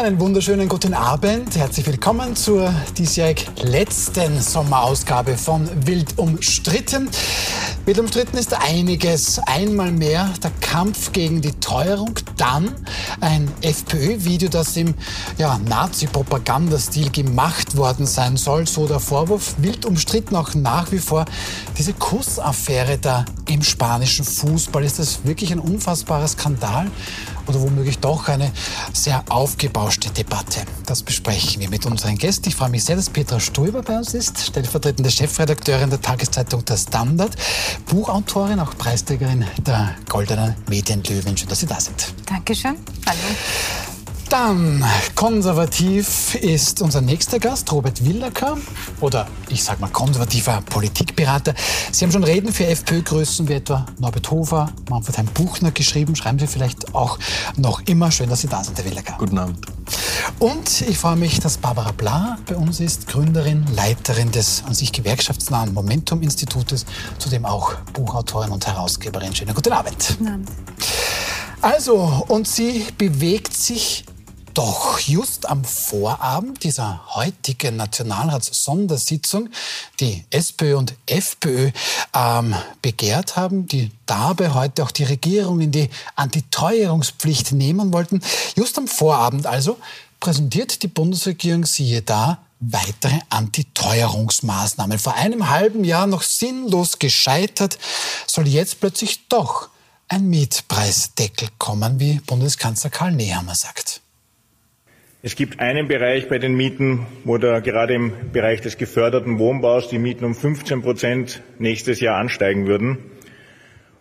Einen wunderschönen guten Abend. Herzlich willkommen zur diesjährig letzten Sommerausgabe von Wild umstritten. Wild umstritten ist einiges. Einmal mehr der Kampf gegen die Teuerung, dann ein FPÖ-Video, das im ja, Nazi-Propagandastil gemacht worden sein soll. So der Vorwurf. Wild umstritten auch nach wie vor diese Kussaffäre da im spanischen Fußball. Ist das wirklich ein unfassbarer Skandal? Oder womöglich doch eine sehr aufgebauschte Debatte. Das besprechen wir mit unseren Gästen. Ich freue mich sehr, dass Petra Stoiber bei uns ist, stellvertretende Chefredakteurin der Tageszeitung Der Standard, Buchautorin, auch Preisträgerin der Goldenen Medienlöwen. Schön, dass Sie da sind. Dankeschön. Hallo. Dann konservativ ist unser nächster Gast, Robert Willacker, oder ich sage mal konservativer Politikberater. Sie haben schon Reden für FPÖ-Größen wie etwa Norbert Hofer, Manfred Heim-Buchner geschrieben. Schreiben Sie vielleicht auch noch immer. Schön, dass Sie da sind, Herr Willacker. Guten Abend. Und ich freue mich, dass Barbara Bla bei uns ist, Gründerin, Leiterin des an sich gewerkschaftsnahen Momentum-Institutes, zudem auch Buchautorin und Herausgeberin. Schönen guten Abend. Guten Abend. Also, und sie bewegt sich doch just am Vorabend dieser heutigen Nationalratssondersitzung die SPÖ und FPÖ ähm, begehrt haben, die dabei heute auch die Regierung in die Antiteuerungspflicht nehmen wollten. Just am Vorabend also präsentiert die Bundesregierung, siehe da, weitere Antiteuerungsmaßnahmen. Vor einem halben Jahr noch sinnlos gescheitert, soll jetzt plötzlich doch ein Mietpreisdeckel kommen, wie Bundeskanzler Karl Nehammer sagt. Es gibt einen Bereich bei den Mieten, wo da gerade im Bereich des geförderten Wohnbaus die Mieten um 15 Prozent nächstes Jahr ansteigen würden.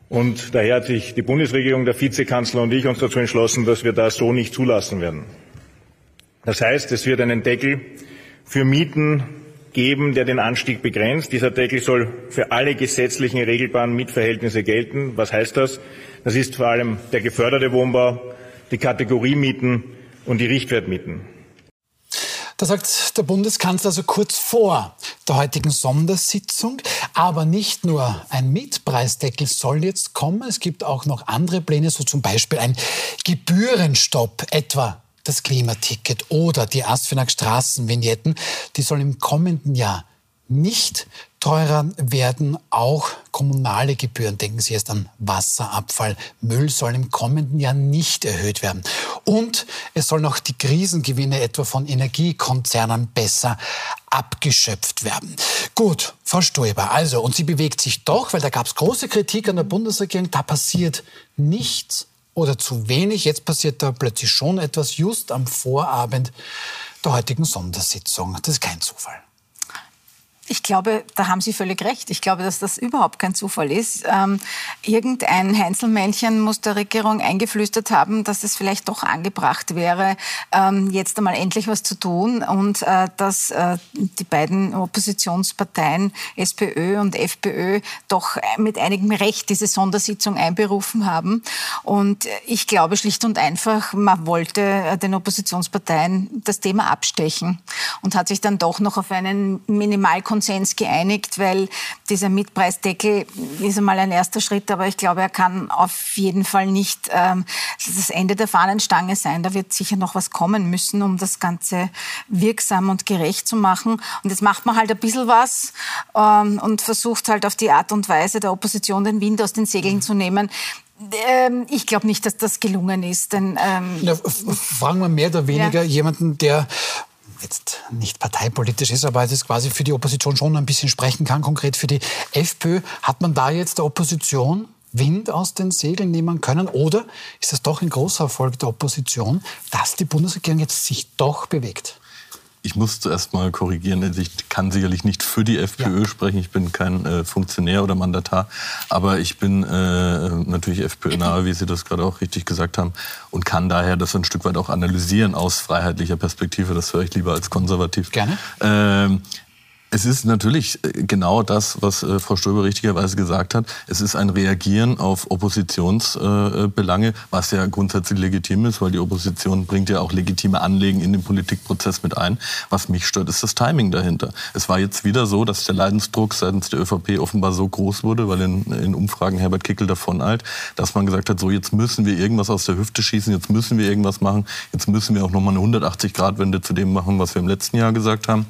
Und daher hat sich die Bundesregierung, der Vizekanzler und ich uns dazu entschlossen, dass wir das so nicht zulassen werden. Das heißt, es wird einen Deckel für Mieten geben, der den Anstieg begrenzt. Dieser Deckel soll für alle gesetzlichen regelbaren Mietverhältnisse gelten. Was heißt das? Das ist vor allem der geförderte Wohnbau, die Kategoriemieten und die Richtwertmieten. Da sagt der Bundeskanzler also kurz vor der heutigen Sondersitzung. Aber nicht nur ein Mietpreisdeckel soll jetzt kommen. Es gibt auch noch andere Pläne, so zum Beispiel ein Gebührenstopp, etwa das Klimaticket oder die Asfinag Straßenvignetten. Die sollen im kommenden Jahr nicht teurer werden auch kommunale Gebühren. Denken Sie jetzt an Wasserabfall. Müll soll im kommenden Jahr nicht erhöht werden. Und es sollen auch die Krisengewinne etwa von Energiekonzernen besser abgeschöpft werden. Gut, Frau Stoiber, also, und sie bewegt sich doch, weil da gab es große Kritik an der Bundesregierung, da passiert nichts oder zu wenig. Jetzt passiert da plötzlich schon etwas just am Vorabend der heutigen Sondersitzung. Das ist kein Zufall. Ich glaube, da haben Sie völlig recht. Ich glaube, dass das überhaupt kein Zufall ist. Ähm, irgendein Heinzelmännchen muss der Regierung eingeflüstert haben, dass es vielleicht doch angebracht wäre, ähm, jetzt einmal endlich was zu tun und äh, dass äh, die beiden Oppositionsparteien SPÖ und FPÖ doch mit einigem Recht diese Sondersitzung einberufen haben. Und ich glaube schlicht und einfach, man wollte äh, den Oppositionsparteien das Thema abstechen und hat sich dann doch noch auf einen Minimalkonsens Konsens geeinigt, weil dieser Mietpreisdeckel ist einmal ein erster Schritt, aber ich glaube, er kann auf jeden Fall nicht ähm, das Ende der Fahnenstange sein. Da wird sicher noch was kommen müssen, um das Ganze wirksam und gerecht zu machen. Und jetzt macht man halt ein bisschen was ähm, und versucht halt auf die Art und Weise der Opposition den Wind aus den Segeln zu nehmen. Ähm, ich glaube nicht, dass das gelungen ist. Denn, ähm, ja, fragen wir mehr oder weniger ja. jemanden, der jetzt nicht parteipolitisch ist, aber es quasi für die Opposition schon ein bisschen sprechen kann, konkret für die FPÖ. Hat man da jetzt der Opposition Wind aus den Segeln nehmen können? Oder ist das doch ein großer Erfolg der Opposition, dass die Bundesregierung jetzt sich doch bewegt? Ich muss zuerst mal korrigieren. Also ich kann sicherlich nicht für die FPÖ ja. sprechen. Ich bin kein äh, Funktionär oder Mandatar. Aber ich bin äh, natürlich FPÖ-nahe, wie Sie das gerade auch richtig gesagt haben. Und kann daher das ein Stück weit auch analysieren aus freiheitlicher Perspektive. Das höre ich lieber als konservativ. Gerne. Ähm, Es ist natürlich äh, genau das, was äh, Frau Stöber richtigerweise gesagt hat. Es ist ein Reagieren auf Oppositionsbelange, was ja grundsätzlich legitim ist, weil die Opposition bringt ja auch legitime Anliegen in den Politikprozess mit ein. Was mich stört, ist das Timing dahinter. Es war jetzt wieder so, dass der Leidensdruck seitens der ÖVP offenbar so groß wurde, weil in, in Umfragen Herbert Kickel davon eilt, dass man gesagt hat, so jetzt müssen wir irgendwas aus der Hüfte schießen, jetzt müssen wir irgendwas machen, jetzt müssen wir auch nochmal eine 180-Grad-Wende zu dem machen, was wir im letzten Jahr gesagt haben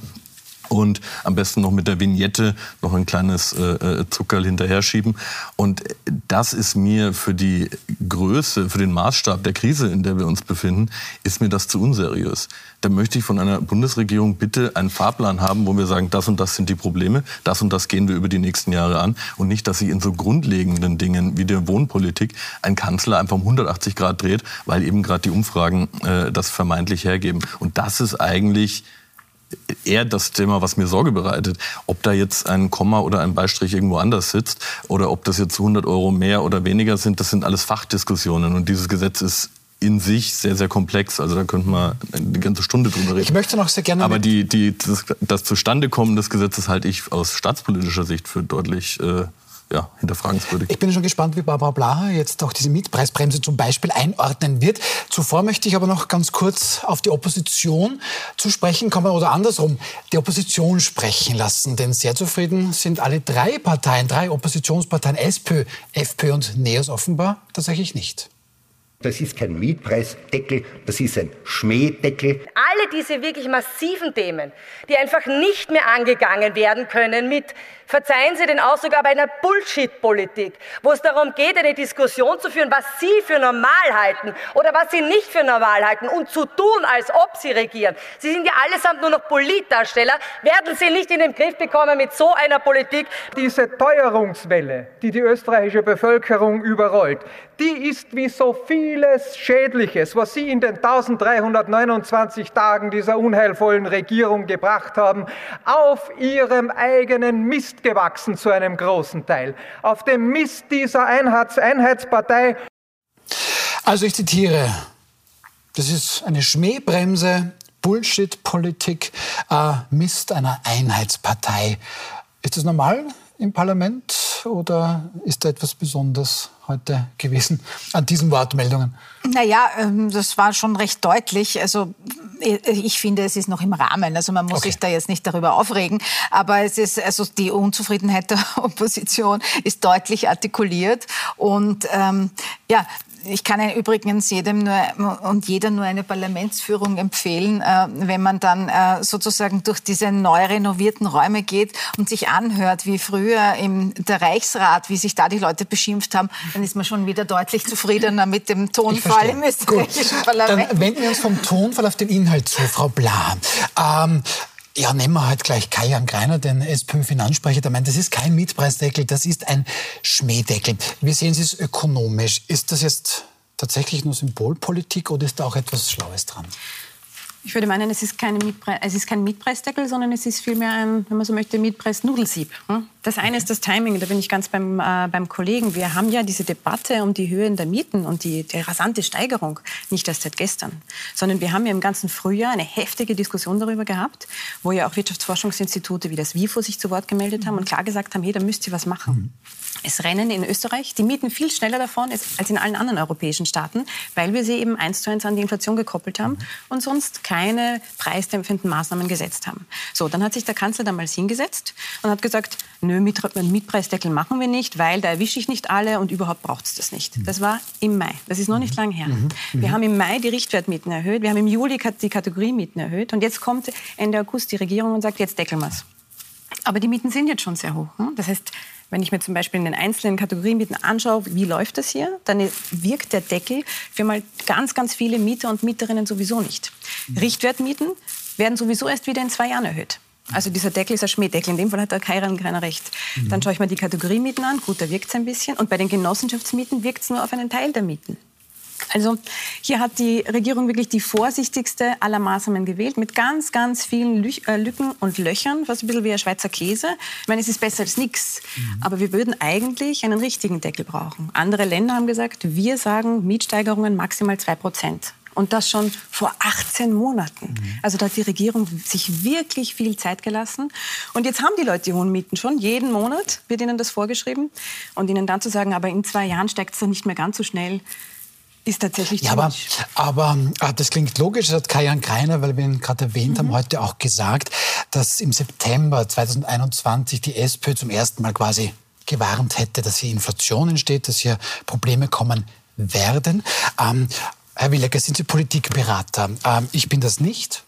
und am besten noch mit der Vignette noch ein kleines äh, äh, Zuckerl hinterher schieben. Und das ist mir für die Größe, für den Maßstab der Krise, in der wir uns befinden, ist mir das zu unseriös. Da möchte ich von einer Bundesregierung bitte einen Fahrplan haben, wo wir sagen, das und das sind die Probleme, das und das gehen wir über die nächsten Jahre an und nicht, dass sich in so grundlegenden Dingen wie der Wohnpolitik ein Kanzler einfach um 180 Grad dreht, weil eben gerade die Umfragen äh, das vermeintlich hergeben. Und das ist eigentlich eher das Thema, was mir Sorge bereitet. Ob da jetzt ein Komma oder ein Beistrich irgendwo anders sitzt oder ob das jetzt 100 Euro mehr oder weniger sind, das sind alles Fachdiskussionen. Und dieses Gesetz ist in sich sehr, sehr komplex. Also da könnte man eine ganze Stunde drüber reden. Ich möchte noch sehr gerne... Aber die, die, das, das Zustandekommen des Gesetzes halte ich aus staatspolitischer Sicht für deutlich... Äh, ja, hinterfragenswürdig. Ich bin schon gespannt, wie Barbara Blaha jetzt auch diese Mietpreisbremse zum Beispiel einordnen wird. Zuvor möchte ich aber noch ganz kurz auf die Opposition zu sprechen kommen oder andersrum die Opposition sprechen lassen. Denn sehr zufrieden sind alle drei Parteien, drei Oppositionsparteien, SPÖ, FPÖ und NEOS offenbar tatsächlich nicht. Das ist kein Mietpreisdeckel, das ist ein Schmähdeckel. Alle diese wirklich massiven Themen, die einfach nicht mehr angegangen werden können mit verzeihen Sie den Ausdruck, aber einer Bullshit-Politik, wo es darum geht, eine Diskussion zu führen, was Sie für normal halten oder was Sie nicht für normal halten und zu tun, als ob Sie regieren. Sie sind ja allesamt nur noch Politdarsteller, werden Sie nicht in den Griff bekommen mit so einer Politik. Diese Teuerungswelle, die die österreichische Bevölkerung überrollt, die ist wie so vieles Schädliches, was Sie in den 1329 Tagen dieser unheilvollen Regierung gebracht haben, auf Ihrem eigenen Mist gewachsen zu einem großen Teil. Auf dem Mist dieser Einheits Einheitspartei. Also ich zitiere, das ist eine Schmähbremse, Bullshit-Politik, äh, Mist einer Einheitspartei. Ist das normal im Parlament oder ist da etwas Besonderes heute gewesen an diesen Wortmeldungen? Naja, ähm, das war schon recht deutlich. Also äh, ich finde, es ist noch im Rahmen. Also man muss okay. sich da jetzt nicht darüber aufregen. Aber es ist, also die Unzufriedenheit der Opposition ist deutlich artikuliert. Und ähm, ja, ich kann übrigens jedem nur und jeder nur eine Parlamentsführung empfehlen, äh, wenn man dann äh, sozusagen durch diese neu renovierten Räume geht und sich anhört, wie früher im der Reichsrat, wie sich da die Leute beschimpft haben, dann ist man schon wieder deutlich zufriedener mit dem Tonfall im österreichischen Gut. Parlament. Dann wenden wir uns vom Tonfall auf den Inhalt zu, Frau Bla. Ähm, ja, nehmen wir halt gleich Kajan Greiner, den SPÖ-Finanzsprecher, der meint, das ist kein Mietpreisdeckel, das ist ein Schmähdeckel. Wir sehen es ökonomisch. Ist das jetzt tatsächlich nur Symbolpolitik oder ist da auch etwas Schlaues dran? Ich würde meinen, es ist, es ist kein Mietpreisdeckel, sondern es ist vielmehr ein, wenn man so möchte, Mietpreisnudelsieb. Hm? Das eine ist das Timing, da bin ich ganz beim, äh, beim Kollegen. Wir haben ja diese Debatte um die Höhen der Mieten und die, die rasante Steigerung nicht erst seit gestern, sondern wir haben ja im ganzen Frühjahr eine heftige Diskussion darüber gehabt, wo ja auch Wirtschaftsforschungsinstitute wie das WIFO sich zu Wort gemeldet haben und klar gesagt haben, hey, da müsst ihr was machen. Mhm. Es rennen in Österreich die Mieten viel schneller davon als in allen anderen europäischen Staaten, weil wir sie eben eins zu eins an die Inflation gekoppelt haben und sonst keine preisdämpfenden Maßnahmen gesetzt haben. So, dann hat sich der Kanzler damals hingesetzt und hat gesagt, nö, Mietpreisdeckel machen wir nicht, weil da erwische ich nicht alle und überhaupt braucht es das nicht. Das war im Mai. Das ist noch nicht lang her. Mhm. Wir mhm. haben im Mai die Richtwertmieten erhöht, wir haben im Juli die Kategoriemieten erhöht und jetzt kommt Ende August die Regierung und sagt, jetzt deckeln wir es. Aber die Mieten sind jetzt schon sehr hoch. Ne? Das heißt, wenn ich mir zum Beispiel in den einzelnen Kategorienmieten anschaue, wie läuft das hier, dann wirkt der Deckel für mal ganz, ganz viele Mieter und Mieterinnen sowieso nicht. Mhm. Richtwertmieten werden sowieso erst wieder in zwei Jahren erhöht. Also dieser Deckel ist ein Schmähdeckel. In dem Fall hat der keiner, keiner recht. Mhm. Dann schaue ich mir die Kategoriemieten an. Gut, da wirkt es ein bisschen. Und bei den Genossenschaftsmieten wirkt es nur auf einen Teil der Mieten. Also hier hat die Regierung wirklich die vorsichtigste aller Maßnahmen gewählt, mit ganz, ganz vielen äh, Lücken und Löchern, fast ein bisschen wie ein Schweizer Käse. Ich meine, es ist besser als nichts, mhm. aber wir würden eigentlich einen richtigen Deckel brauchen. Andere Länder haben gesagt, wir sagen Mietsteigerungen maximal 2 Prozent. Und das schon vor 18 Monaten. Mhm. Also da hat die Regierung sich wirklich viel Zeit gelassen. Und jetzt haben die Leute die hohen Mieten schon. Jeden Monat wird ihnen das vorgeschrieben. Und ihnen dann zu sagen, aber in zwei Jahren steigt es dann nicht mehr ganz so schnell, ist tatsächlich ja, aber, aber ah, das klingt logisch, das hat Kajan Greiner, weil wir ihn gerade erwähnt mhm. haben, heute auch gesagt, dass im September 2021 die SPÖ zum ersten Mal quasi gewarnt hätte, dass hier Inflation entsteht, dass hier Probleme kommen werden. Ähm, Herr Willecker, sind Sie Politikberater? Ähm, ich bin das nicht.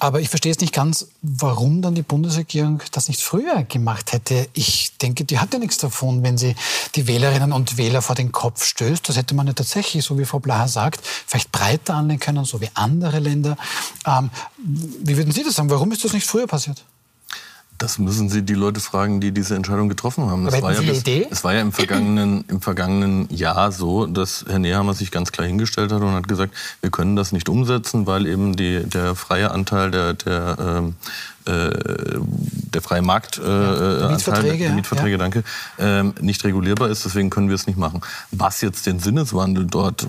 Aber ich verstehe jetzt nicht ganz, warum dann die Bundesregierung das nicht früher gemacht hätte. Ich denke, die hat ja nichts davon, wenn sie die Wählerinnen und Wähler vor den Kopf stößt. Das hätte man ja tatsächlich, so wie Frau Blaha sagt, vielleicht breiter anlegen können, so wie andere Länder. Ähm, wie würden Sie das sagen? Warum ist das nicht früher passiert? Das müssen Sie die Leute fragen, die diese Entscheidung getroffen haben. Das war, ja bis, es war ja im vergangenen, im vergangenen Jahr so, dass Herr Nehammer sich ganz klar hingestellt hat und hat gesagt, wir können das nicht umsetzen, weil eben die, der freie Anteil der, der ähm, äh, der freie Markt äh, ja, Mietverträge, der Mietverträge ja. danke, ähm, nicht regulierbar ist. Deswegen können wir es nicht machen. Was jetzt den Sinneswandel dort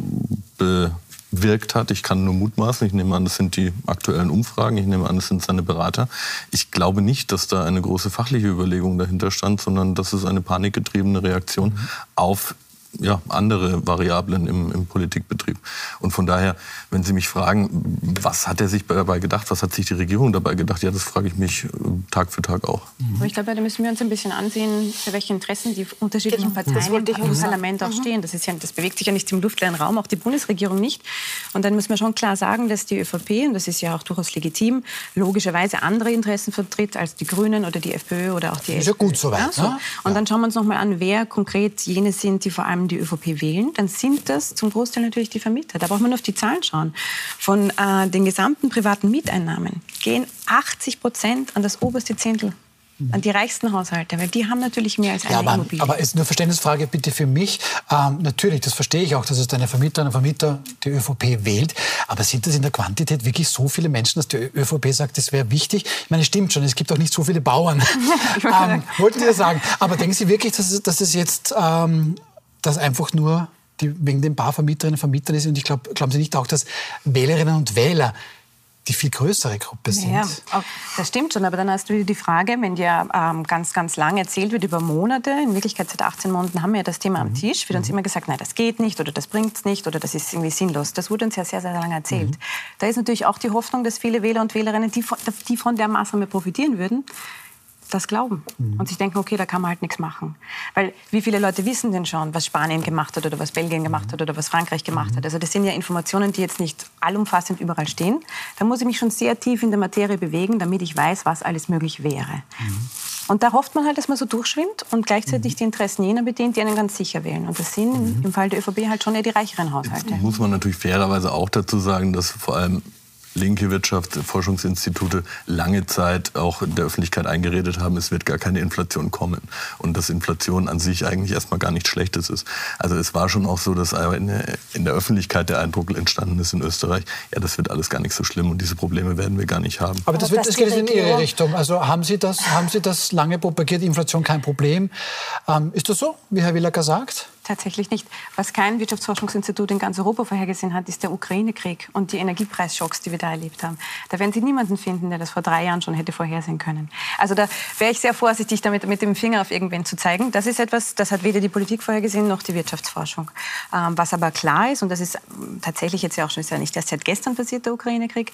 be wirkt hat. Ich kann nur mutmaßen. Ich nehme an, das sind die aktuellen Umfragen. Ich nehme an, das sind seine Berater. Ich glaube nicht, dass da eine große fachliche Überlegung dahinter stand, sondern das ist eine panikgetriebene Reaktion auf ja, andere Variablen im, im Politikbetrieb. Und von daher, wenn Sie mich fragen, was hat er sich dabei gedacht, was hat sich die Regierung dabei gedacht, ja, das frage ich mich äh, Tag für Tag auch. Mhm. Ich glaube, da müssen wir uns ein bisschen ansehen, für welche Interessen die unterschiedlichen genau. Parteien im Parlament auch mhm. stehen. Das, ist ja, das bewegt sich ja nicht im luftleeren Raum, auch die Bundesregierung nicht. Und dann muss man schon klar sagen, dass die ÖVP, und das ist ja auch durchaus legitim, logischerweise andere Interessen vertritt als die Grünen oder die FPÖ oder auch die ist FPÖ. Ist ja gut soweit. Ja, so. ne? Und dann schauen wir uns noch mal an, wer konkret jene sind, die vor allem die ÖVP wählen, dann sind das zum Großteil natürlich die Vermieter. Da braucht man nur auf die Zahlen schauen. Von äh, den gesamten privaten Mieteinnahmen gehen 80 Prozent an das oberste Zehntel an die reichsten Haushalte, weil die haben natürlich mehr als eine ja, aber, Immobilie. Aber ist eine Verständnisfrage bitte für mich. Ähm, natürlich, das verstehe ich auch, dass es eine Vermieter, eine Vermieter die ÖVP wählt. Aber sind das in der Quantität wirklich so viele Menschen, dass die ÖVP sagt, das wäre wichtig? Ich meine, es stimmt schon, es gibt auch nicht so viele Bauern. ähm, wollten Sie das sagen? Aber denken Sie wirklich, dass es, dass es jetzt ähm, das einfach nur die, wegen den paar Vermieterinnen und Vermietern ist. Und ich glaube, glauben Sie nicht auch, dass Wählerinnen und Wähler die viel größere Gruppe sind. Ja, das stimmt schon, aber dann hast du wieder die Frage, wenn dir ähm, ganz, ganz lang erzählt wird über Monate, in Wirklichkeit seit 18 Monaten haben wir ja das Thema am mhm. Tisch, wird uns mhm. immer gesagt, nein, das geht nicht oder das bringt es nicht oder das ist irgendwie sinnlos. Das wurde uns ja sehr, sehr lange erzählt. Mhm. Da ist natürlich auch die Hoffnung, dass viele Wähler und Wählerinnen, die von, die von der Maßnahme profitieren würden, das glauben mhm. und sich denken, okay, da kann man halt nichts machen. Weil wie viele Leute wissen denn schon, was Spanien gemacht hat oder was Belgien gemacht hat oder was Frankreich gemacht mhm. hat? Also das sind ja Informationen, die jetzt nicht allumfassend überall stehen. Da muss ich mich schon sehr tief in der Materie bewegen, damit ich weiß, was alles möglich wäre. Mhm. Und da hofft man halt, dass man so durchschwimmt und gleichzeitig mhm. die Interessen jener bedient, die einen ganz sicher wählen. Und das sind mhm. im Fall der ÖVP halt schon eher die reicheren Haushalte. Jetzt muss man natürlich fairerweise auch dazu sagen, dass vor allem linke Wirtschaftsforschungsinstitute lange Zeit auch in der Öffentlichkeit eingeredet haben, es wird gar keine Inflation kommen und dass Inflation an sich eigentlich erstmal gar nichts Schlechtes ist. Also es war schon auch so, dass in der Öffentlichkeit der Eindruck entstanden ist in Österreich, ja, das wird alles gar nicht so schlimm und diese Probleme werden wir gar nicht haben. Aber das, wird, das geht in Ihre Richtung. Also haben Sie das, haben Sie das lange propagiert, Inflation kein Problem? Ähm, ist das so, wie Herr Willacker sagt? Tatsächlich nicht. Was kein Wirtschaftsforschungsinstitut in ganz Europa vorhergesehen hat, ist der Ukraine-Krieg und die Energiepreisschocks, die wir da erlebt haben. Da werden Sie niemanden finden, der das vor drei Jahren schon hätte vorhersehen können. Also da wäre ich sehr vorsichtig damit, mit dem Finger auf irgendwen zu zeigen. Das ist etwas, das hat weder die Politik vorhergesehen noch die Wirtschaftsforschung. Ähm, was aber klar ist, und das ist tatsächlich jetzt ja auch schon ist ja nicht erst seit gestern passiert, der Ukraine-Krieg,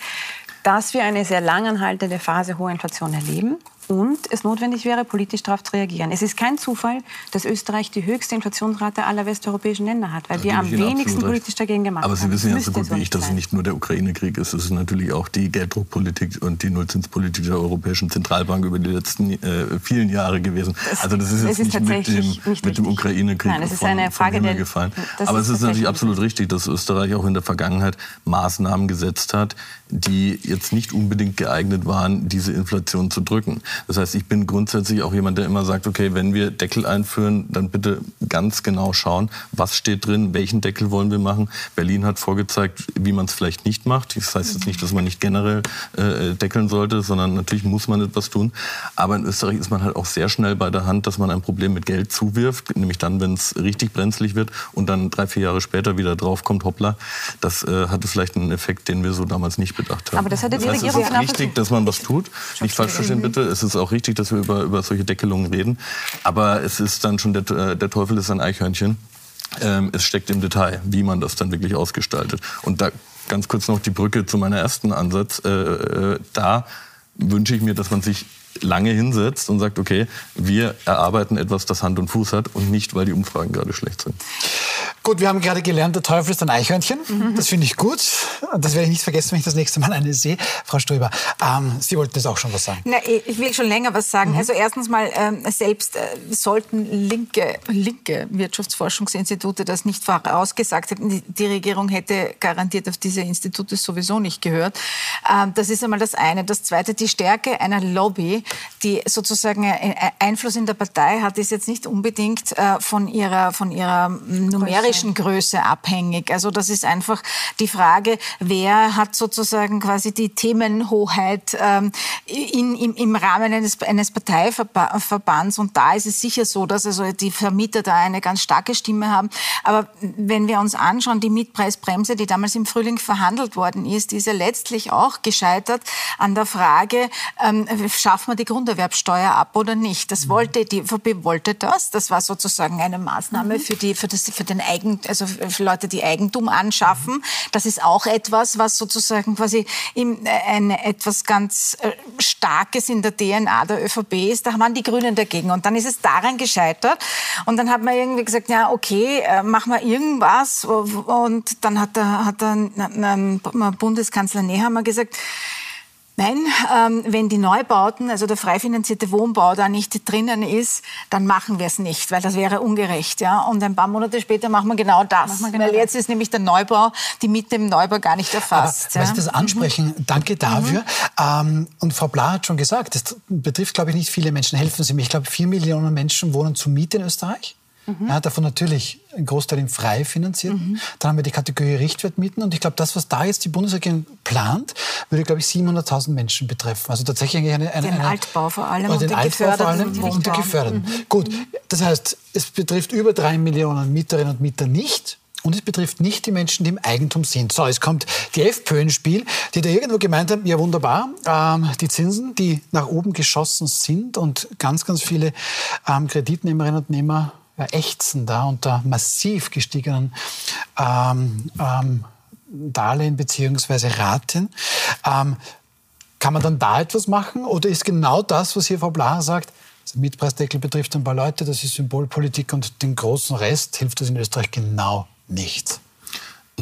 dass wir eine sehr langanhaltende Phase hoher Inflation erleben und es notwendig wäre, politisch darauf zu reagieren. Es ist kein Zufall, dass Österreich die höchste Inflationsrate aller westeuropäischen Länder hat, weil da wir am wenigsten politisch dagegen gemacht haben. Aber Sie wissen ja so gut wie ich, dass es nicht nur der Ukraine-Krieg ist. Es ist natürlich auch die Gelddruckpolitik und die Nullzinspolitik der Europäischen Zentralbank über die letzten äh, vielen Jahre gewesen. Das, also das ist jetzt ist nicht, mit dem, nicht mit dem Ukraine-Krieg Nein, von, eine Frage der, gefallen. Aber es ist natürlich absolut richtig, dass Österreich auch in der Vergangenheit Maßnahmen gesetzt hat, die jetzt nicht unbedingt geeignet waren, diese Inflation zu drücken. Das heißt, ich bin grundsätzlich auch jemand, der immer sagt, okay, wenn wir Deckel einführen, dann bitte ganz genau schauen, was steht drin, welchen Deckel wollen wir machen. Berlin hat vorgezeigt, wie man es vielleicht nicht macht. Das heißt jetzt nicht, dass man nicht generell äh, deckeln sollte, sondern natürlich muss man etwas tun. Aber in Österreich ist man halt auch sehr schnell bei der Hand, dass man ein Problem mit Geld zuwirft, nämlich dann, wenn es richtig brenzlig wird und dann drei, vier Jahre später wieder draufkommt, hoppla, das äh, hatte vielleicht einen Effekt, den wir so damals nicht bedacht haben. Aber das das die heißt, es Regierung ist richtig, dass man was tut. Nicht falsch verstehen bitte. Es ist auch richtig, dass wir über, über solche Deckelungen reden. Aber es ist dann schon der, der Teufel ist ein Eichhörnchen. Ähm, es steckt im Detail, wie man das dann wirklich ausgestaltet. Und da ganz kurz noch die Brücke zu meinem ersten Ansatz. Äh, äh, da wünsche ich mir, dass man sich lange hinsetzt und sagt, okay, wir erarbeiten etwas, das Hand und Fuß hat und nicht, weil die Umfragen gerade schlecht sind. Gut, wir haben gerade gelernt, der Teufel ist ein Eichhörnchen. Mhm. Das finde ich gut. Das werde ich nicht vergessen, wenn ich das nächste Mal eine sehe. Frau Stöber, ähm, Sie wollten jetzt auch schon was sagen. Na, ich will schon länger was sagen. Mhm. Also erstens mal, ähm, selbst äh, sollten linke, linke Wirtschaftsforschungsinstitute das nicht vorausgesagt haben, die, die Regierung hätte garantiert auf diese Institute sowieso nicht gehört. Ähm, das ist einmal das eine. Das zweite, die Stärke einer Lobby, die sozusagen Einfluss in der Partei hat, ist jetzt nicht unbedingt äh, von ihrer, von ihrer numerischen Größe abhängig. Also das ist einfach die Frage, wer hat sozusagen quasi die Themenhoheit ähm, in, im, im Rahmen eines, eines Parteiverbands. Und da ist es sicher so, dass also die Vermieter da eine ganz starke Stimme haben. Aber wenn wir uns anschauen, die Mietpreisbremse, die damals im Frühling verhandelt worden ist, ist ja letztlich auch gescheitert an der Frage, ähm, schaffen wir die Grunderwerbsteuer ab oder nicht. Das mhm. wollte, die ÖVP wollte das. Das war sozusagen eine Maßnahme mhm. für, die, für, das, für den Eigen, also für Leute, die Eigentum anschaffen. Das ist auch etwas, was sozusagen quasi im, äh, ein, etwas ganz äh, Starkes in der DNA der ÖVP ist. Da waren die Grünen dagegen. Und dann ist es daran gescheitert. Und dann hat man irgendwie gesagt, ja, okay, äh, machen wir irgendwas. Und dann hat der, hat der Bundeskanzler Nehammer gesagt, Nein, ähm, wenn die Neubauten, also der frei finanzierte Wohnbau da nicht drinnen ist, dann machen wir es nicht, weil das wäre ungerecht. Ja? Und ein paar Monate später machen wir genau das. Wir genau weil jetzt ist nämlich der Neubau, die Miete im Neubau gar nicht erfasst. Aber, ja? Das ansprechen, mhm. danke dafür. Mhm. Ähm, und Frau Bla hat schon gesagt, das betrifft, glaube ich, nicht viele Menschen. Helfen Sie mir. Ich glaube, vier Millionen Menschen wohnen zur Miete in Österreich. Mhm. Ja, davon natürlich ein Großteil im frei finanziert. Mhm. Dann haben wir die Kategorie Richtwertmieten. Und ich glaube, das, was da jetzt die Bundesregierung plant, würde, glaube ich, 700.000 Menschen betreffen. Also tatsächlich eine... eine den eine, Altbau vor allem und den Altbau vor allem und die Geförderten. Mhm. Gut, das heißt, es betrifft über drei Millionen Mieterinnen und Mieter nicht. Und es betrifft nicht die Menschen, die im Eigentum sind. So, es kommt die FPÖ ins Spiel, die da irgendwo gemeint haben, ja wunderbar, ähm, die Zinsen, die nach oben geschossen sind und ganz, ganz viele ähm, Kreditnehmerinnen und Nehmer ächzen da unter massiv gestiegenen ähm, ähm, Darlehen bzw. Raten. Ähm, kann man dann da etwas machen oder ist genau das, was hier Frau Blacher sagt, Mietpreisdeckel betrifft ein paar Leute, das ist Symbolpolitik und den großen Rest hilft das in Österreich genau nichts?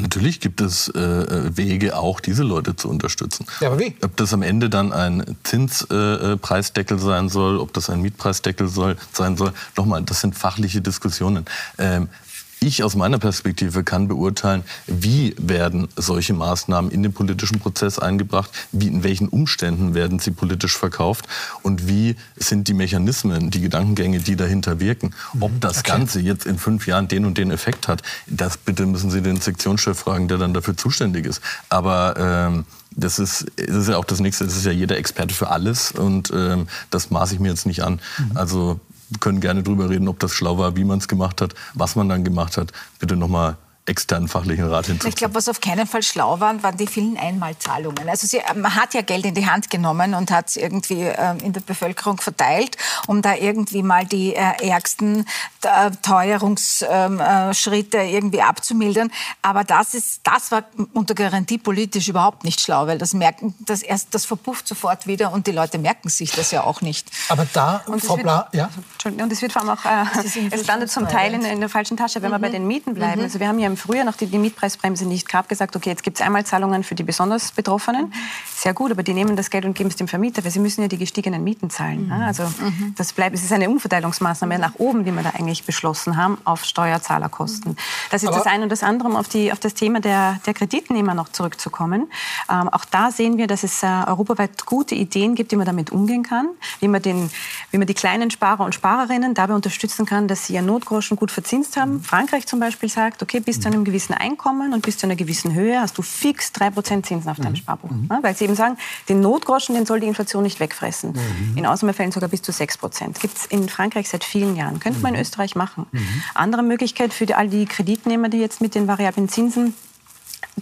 Natürlich gibt es äh, äh, Wege, auch diese Leute zu unterstützen. Ja, aber wie? Ob das am Ende dann ein Zinspreisdeckel äh, sein soll, ob das ein Mietpreisdeckel soll, sein soll, nochmal, das sind fachliche Diskussionen. Ähm, ich aus meiner Perspektive kann beurteilen, wie werden solche Maßnahmen in den politischen Prozess eingebracht, wie in welchen Umständen werden sie politisch verkauft und wie sind die Mechanismen, die Gedankengänge, die dahinter wirken. Ob mhm. das okay. Ganze jetzt in fünf Jahren den und den Effekt hat, das bitte müssen Sie den Sektionschef fragen, der dann dafür zuständig ist. Aber ähm, das ist, das ist ja auch das Nächste. Das ist ja jeder Experte für alles und ähm, das maße ich mir jetzt nicht an. Mhm. Also können gerne drüber reden, ob das schlau war, wie man es gemacht hat, was man dann gemacht hat. Bitte nochmal externen fachlichen Rat hinzuziehen. Ich glaube, was auf keinen Fall schlau war, waren die vielen Einmalzahlungen. Also sie, man hat ja Geld in die Hand genommen und hat es irgendwie äh, in der Bevölkerung verteilt, um da irgendwie mal die äh, ärgsten äh, Teuerungsschritte irgendwie abzumildern. Aber das ist, das war unter Garantie politisch überhaupt nicht schlau, weil das merken, das erst, das verpufft sofort wieder und die Leute merken sich das ja auch nicht. Aber da, und Frau Bla, ja? Entschuldigung, und es wird vor allem auch, äh, es landet zum Teil in, in, der falschen Tasche, wenn mhm. wir bei den Mieten bleiben. Mhm. Also wir haben ja im im Frühjahr, nachdem die Mietpreisbremse nicht gab, gesagt, okay, jetzt gibt es Einmalzahlungen für die besonders Betroffenen. Sehr gut, aber die nehmen das Geld und geben es dem Vermieter, weil sie müssen ja die gestiegenen Mieten zahlen. Mhm. Also mhm. das bleibt, es ist eine Umverteilungsmaßnahme nach oben, die wir da eigentlich beschlossen haben, auf Steuerzahlerkosten. Das ist aber das eine und das andere, um auf, die, auf das Thema der, der Kreditnehmer noch zurückzukommen. Ähm, auch da sehen wir, dass es äh, europaweit gute Ideen gibt, wie man damit umgehen kann, wie man, den, wie man die kleinen Sparer und Sparerinnen dabei unterstützen kann, dass sie ihr Notgroschen gut verzinst haben. Frankreich zum Beispiel sagt, okay, bis zu einem gewissen Einkommen und bis zu einer gewissen Höhe hast du fix 3% Zinsen auf deinem mhm. Sparbuch. Mhm. Ja, weil sie eben sagen, den Notgroschen, den soll die Inflation nicht wegfressen. Mhm. In Ausnahmefällen sogar bis zu 6%. Gibt es in Frankreich seit vielen Jahren. Könnte man in mhm. Österreich machen. Mhm. Andere Möglichkeit für die, all die Kreditnehmer, die jetzt mit den variablen Zinsen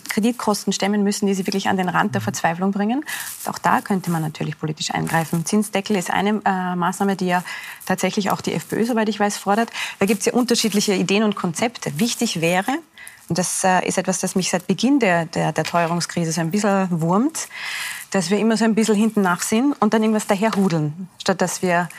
Kreditkosten stemmen müssen, die sie wirklich an den Rand der Verzweiflung bringen. Auch da könnte man natürlich politisch eingreifen. Zinsdeckel ist eine äh, Maßnahme, die ja tatsächlich auch die FPÖ, soweit ich weiß, fordert. Da gibt es ja unterschiedliche Ideen und Konzepte. Wichtig wäre, das äh, ist etwas, das mich seit Beginn der, der, der Teuerungskrise so ein bisschen wurmt, dass wir immer so ein bisschen hinten nach sind und dann irgendwas daherhudeln, statt dass wir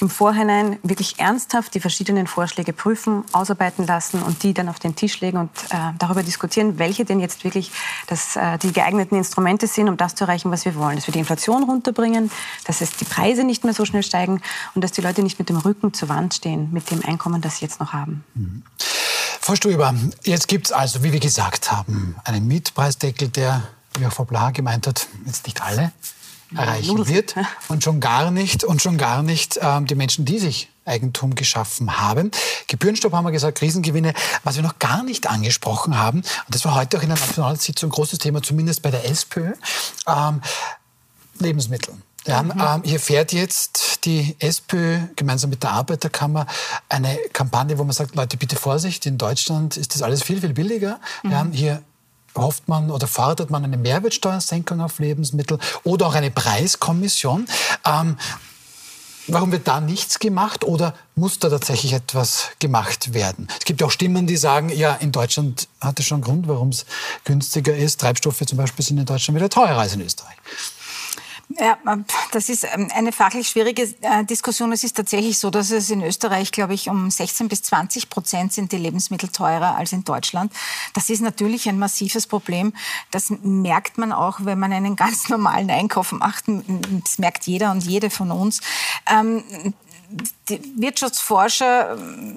im Vorhinein wirklich ernsthaft die verschiedenen Vorschläge prüfen, ausarbeiten lassen und die dann auf den Tisch legen und äh, darüber diskutieren, welche denn jetzt wirklich das, äh, die geeigneten Instrumente sind, um das zu erreichen, was wir wollen. Dass wir die Inflation runterbringen, dass es die Preise nicht mehr so schnell steigen und dass die Leute nicht mit dem Rücken zur Wand stehen mit dem Einkommen, das sie jetzt noch haben. Mhm. Frau Stuber, jetzt gibt es also, wie wir gesagt haben, einen Mietpreisdeckel, der, wie auch Frau Bla gemeint hat, jetzt nicht alle, erreichen wird und schon gar nicht und schon gar nicht ähm, die Menschen, die sich Eigentum geschaffen haben. Gebührenstopp haben wir gesagt, Krisengewinne. Was wir noch gar nicht angesprochen haben, und das war heute auch in der Nationalsitzung ein großes Thema, zumindest bei der SPÖ, ähm, Lebensmittel. Ja, mhm. ähm, hier fährt jetzt die SPÖ gemeinsam mit der Arbeiterkammer eine Kampagne, wo man sagt, Leute, bitte Vorsicht, in Deutschland ist das alles viel, viel billiger. Mhm. Ja, hier hofft man oder fordert man eine Mehrwertsteuersenkung auf Lebensmittel oder auch eine Preiskommission. Ähm, warum wird da nichts gemacht oder muss da tatsächlich etwas gemacht werden? Es gibt auch Stimmen, die sagen, ja, in Deutschland hat es schon einen Grund, warum es günstiger ist. Treibstoffe zum Beispiel sind in Deutschland wieder teurer als in Österreich. Ja, das ist ähm, eine fachlich schwierige äh, Diskussion. Es ist tatsächlich so, dass es in Österreich, glaube ich, um 16 bis 20 Prozent sind die Lebensmittel teurer als in Deutschland. Das ist natürlich ein massives Problem. Das merkt man auch, wenn man einen ganz normalen Einkauf macht. Das merkt jeder und jede von uns. Die Wirtschaftsforscher,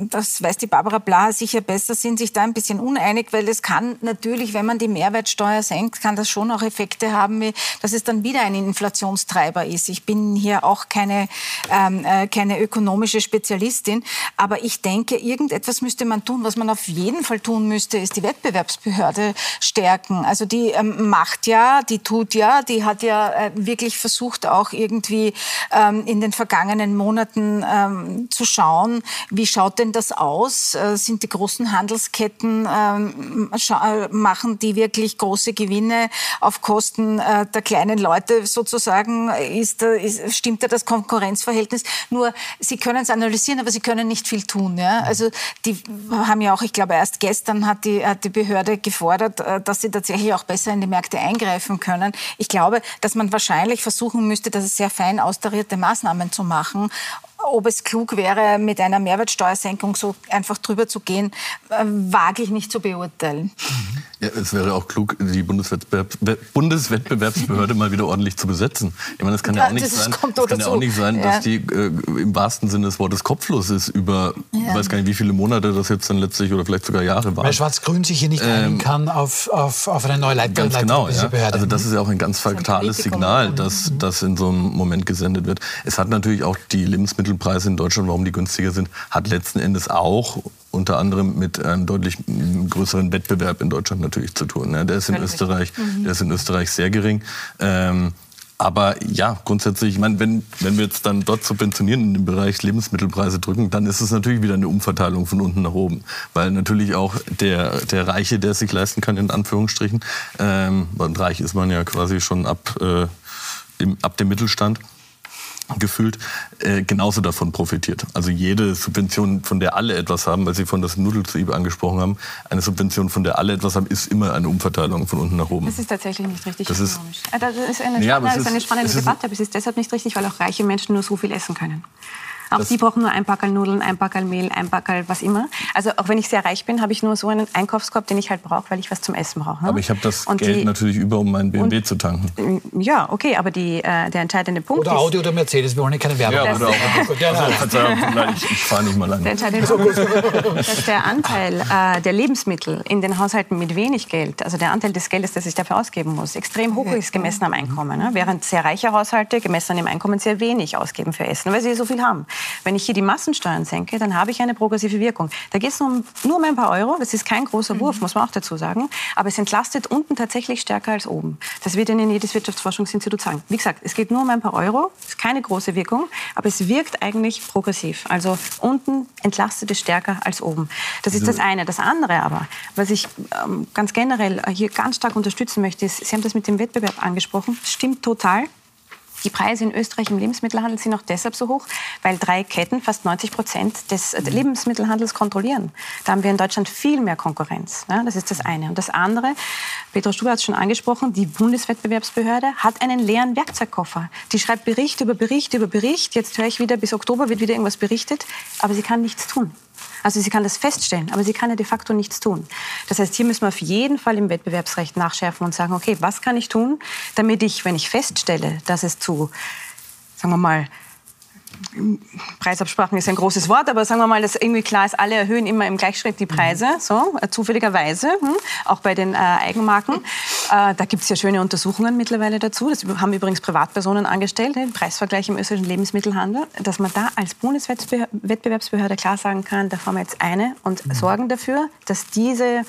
das weiß die Barbara Blaha sicher besser, sind sich da ein bisschen uneinig, weil es kann natürlich, wenn man die Mehrwertsteuer senkt, kann das schon auch Effekte haben, wie, dass es dann wieder ein Inflationstreiber ist. Ich bin hier auch keine, ähm, äh, keine ökonomische Spezialistin, aber ich denke, irgendetwas müsste man tun. Was man auf jeden Fall tun müsste, ist die Wettbewerbsbehörde stärken. Also die ähm, macht ja, die tut ja, die hat ja äh, wirklich versucht, auch irgendwie ähm, in den vergangenen Monaten ähm, zu schauen, wie schaut denn das aus? Äh, sind die großen Handelsketten, ähm, äh, machen die wirklich große Gewinne auf Kosten äh, der kleinen Leute sozusagen? Ist, ist, stimmt da das Konkurrenzverhältnis? Nur, sie können es analysieren, aber sie können nicht viel tun. Ja? Also die haben ja auch, ich glaube, erst gestern hat die, hat die Behörde gefordert, äh, dass sie tatsächlich auch besser in die Märkte eingreifen können. Ich glaube, dass man wahrscheinlich versuchen müsste, das sehr fein austarierte Maßnahmen zu machen ob es klug wäre, mit einer Mehrwertsteuersenkung so einfach drüber zu gehen, äh, wage ich nicht zu beurteilen. Ja, es wäre auch klug, die Bundeswettbewerbs Bundeswettbewerbsbehörde mal wieder ordentlich zu besetzen. Ich meine, es kann ja, auch nicht sein, kann ja auch nicht sein dass die äh, im wahrsten Sinne des Wortes kopflos ist über, ja. ich weiß gar nicht, wie viele Monate das jetzt dann letztlich oder vielleicht sogar Jahre war. Weil Schwarz-Grün sich hier nicht ähm, einigen kann auf, auf, auf eine neue Leitung. Ganz genau, ja. Also das ist ja auch ein ganz fatales Signal, dass mhm. das in so einem Moment gesendet wird. Es hat natürlich auch die Lebensmittel Preise in Deutschland, warum die günstiger sind, hat letzten Endes auch unter anderem mit einem deutlich größeren Wettbewerb in Deutschland natürlich zu tun. Der ist in Österreich, mhm. der ist in Österreich sehr gering. Ähm, aber ja, grundsätzlich, ich meine, wenn, wenn wir jetzt dann dort subventionieren in dem Bereich Lebensmittelpreise drücken, dann ist es natürlich wieder eine Umverteilung von unten nach oben. Weil natürlich auch der, der Reiche, der es sich leisten kann, in Anführungsstrichen, ähm, reich ist man ja quasi schon ab, äh, im, ab dem Mittelstand, gefühlt äh, genauso davon profitiert. Also jede Subvention, von der alle etwas haben, weil Sie von das Nudeltrieb angesprochen haben, eine Subvention, von der alle etwas haben, ist immer eine Umverteilung von unten nach oben. Das ist tatsächlich nicht richtig das ökonomisch. Ist, äh, das ist eine, ja, spannende, ist, ist eine spannende Debatte, aber es ist deshalb nicht richtig, weil auch reiche Menschen nur so viel essen können. Auch das die brauchen nur ein Packerl Nudeln, ein Packerl Mehl, ein Packerl was immer. Also auch wenn ich sehr reich bin, habe ich nur so einen Einkaufskorb, den ich halt brauche, weil ich was zum Essen brauche. Ne? Aber ich habe das und Geld die, natürlich über, um meinen BMW zu tanken. Ja, okay, aber die, äh, der entscheidende Punkt oder ist... Oder Audi oder Mercedes, wir wollen ja keine Werbung. Ja, oder auch, also, Verzeihung, ich, ich fahre nicht mal lange. Der entscheidende Punkt ist, dass der Anteil äh, der Lebensmittel in den Haushalten mit wenig Geld, also der Anteil des Geldes, das ich dafür ausgeben muss, extrem hoch ist gemessen am Einkommen. Ne? Während sehr reiche Haushalte gemessen an dem Einkommen sehr wenig ausgeben für Essen, weil sie so viel haben. Wenn ich hier die Massensteuern senke, dann habe ich eine progressive Wirkung. Da geht es um, nur um ein paar Euro. Das ist kein großer Wurf, mhm. muss man auch dazu sagen. Aber es entlastet unten tatsächlich stärker als oben. Das wird Ihnen jedes Wirtschaftsforschungsinstitut sagen. Wie gesagt, es geht nur um ein paar Euro. Es ist keine große Wirkung, aber es wirkt eigentlich progressiv. Also unten entlastet es stärker als oben. Das ist das eine. Das andere aber, was ich ähm, ganz generell hier ganz stark unterstützen möchte, ist, Sie haben das mit dem Wettbewerb angesprochen. Das stimmt total. Die Preise in Österreich im Lebensmittelhandel sind auch deshalb so hoch, weil drei Ketten fast 90 Prozent des äh, Lebensmittelhandels kontrollieren. Da haben wir in Deutschland viel mehr Konkurrenz. Ja, das ist das eine. Und das andere, Petra Stuber hat es schon angesprochen, die Bundeswettbewerbsbehörde hat einen leeren Werkzeugkoffer. Die schreibt Bericht über Bericht über Bericht. Jetzt höre ich wieder, bis Oktober wird wieder irgendwas berichtet, aber sie kann nichts tun. Also sie kann das feststellen, aber sie kann ja de facto nichts tun. Das heißt, hier müssen wir auf jeden Fall im Wettbewerbsrecht nachschärfen und sagen, okay, was kann ich tun, damit ich, wenn ich feststelle, dass es zu, sagen wir mal, Preisabsprachen ist ein großes Wort, aber sagen wir mal, dass irgendwie klar ist, alle erhöhen immer im Gleichschritt die Preise, mhm. so äh, zufälligerweise, hm, auch bei den äh, Eigenmarken. Äh, da gibt es ja schöne Untersuchungen mittlerweile dazu. Das haben übrigens Privatpersonen angestellt, den Preisvergleich im österreichischen Lebensmittelhandel, dass man da als Bundeswettbewerbsbehörde klar sagen kann, da fahren wir jetzt eine und mhm. sorgen dafür, dass diese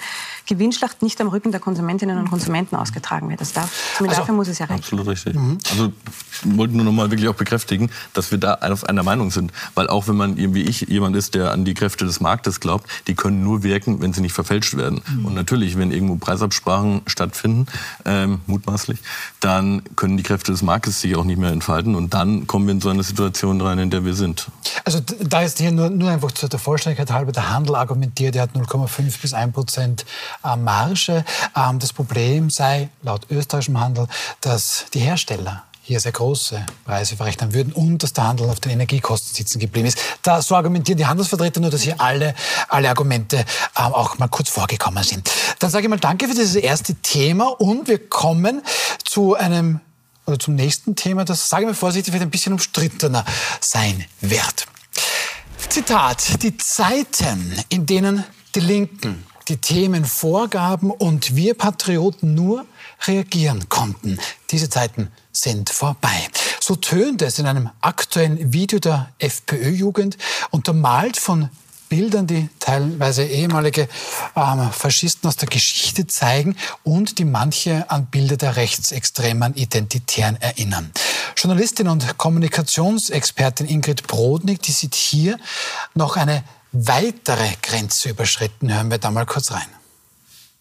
Gewinnschlacht nicht am Rücken der Konsumentinnen und Konsumenten ausgetragen wird. Das darf, also, dafür muss es ja reichen. Absolut richtig. Mhm. Also ich wollte nur noch mal wirklich auch bekräftigen, dass wir da auf einer Meinung sind. Weil auch wenn man wie ich jemand ist, der an die Kräfte des Marktes glaubt, die können nur wirken, wenn sie nicht verfälscht werden. Mhm. Und natürlich, wenn irgendwo Preisabsprachen stattfinden, ähm, mutmaßlich, dann können die Kräfte des Marktes sich auch nicht mehr entfalten. Und dann kommen wir in so eine Situation rein, in der wir sind. Also da ist hier nur, nur einfach zur der Vollständigkeit halber der Handel argumentiert, der hat 0,5 bis 1 Prozent äh, Marge. Ähm, das Problem sei laut österreichischem Handel, dass die Hersteller hier sehr große Preise verrechnen würden und dass der Handel auf den Energiekosten sitzen geblieben ist. Da so argumentieren die Handelsvertreter nur, dass hier alle, alle Argumente ähm, auch mal kurz vorgekommen sind. Dann sage ich mal danke für dieses erste Thema und wir kommen zu einem oder zum nächsten Thema, das, sage ich mal vorsichtig, wird ein bisschen umstrittener sein wird. Zitat, die Zeiten, in denen die Linken die Themen vorgaben und wir Patrioten nur reagieren konnten. Diese Zeiten sind vorbei. So tönt es in einem aktuellen Video der FPÖ-Jugend, untermalt von Bildern, die teilweise ehemalige ähm, Faschisten aus der Geschichte zeigen und die manche an Bilder der rechtsextremen Identitären erinnern. Journalistin und Kommunikationsexpertin Ingrid Brodnik, die sieht hier noch eine weitere Grenze überschritten. Hören wir da mal kurz rein.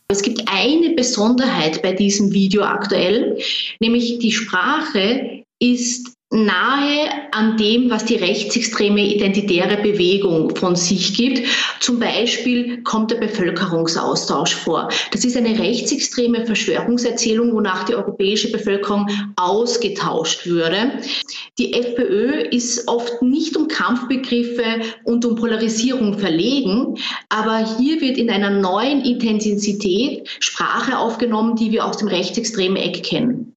Es gibt eine Besonderheit bei diesem Video aktuell, nämlich die Sprache ist nahe an dem, was die rechtsextreme identitäre Bewegung von sich gibt. Zum Beispiel kommt der Bevölkerungsaustausch vor. Das ist eine rechtsextreme Verschwörungserzählung, wonach die europäische Bevölkerung ausgetauscht würde. Die FPÖ ist oft nicht um Kampfbegriffe und um Polarisierung verlegen, aber hier wird in einer neuen Intensität Sprache aufgenommen, die wir aus dem rechtsextremen Eck kennen.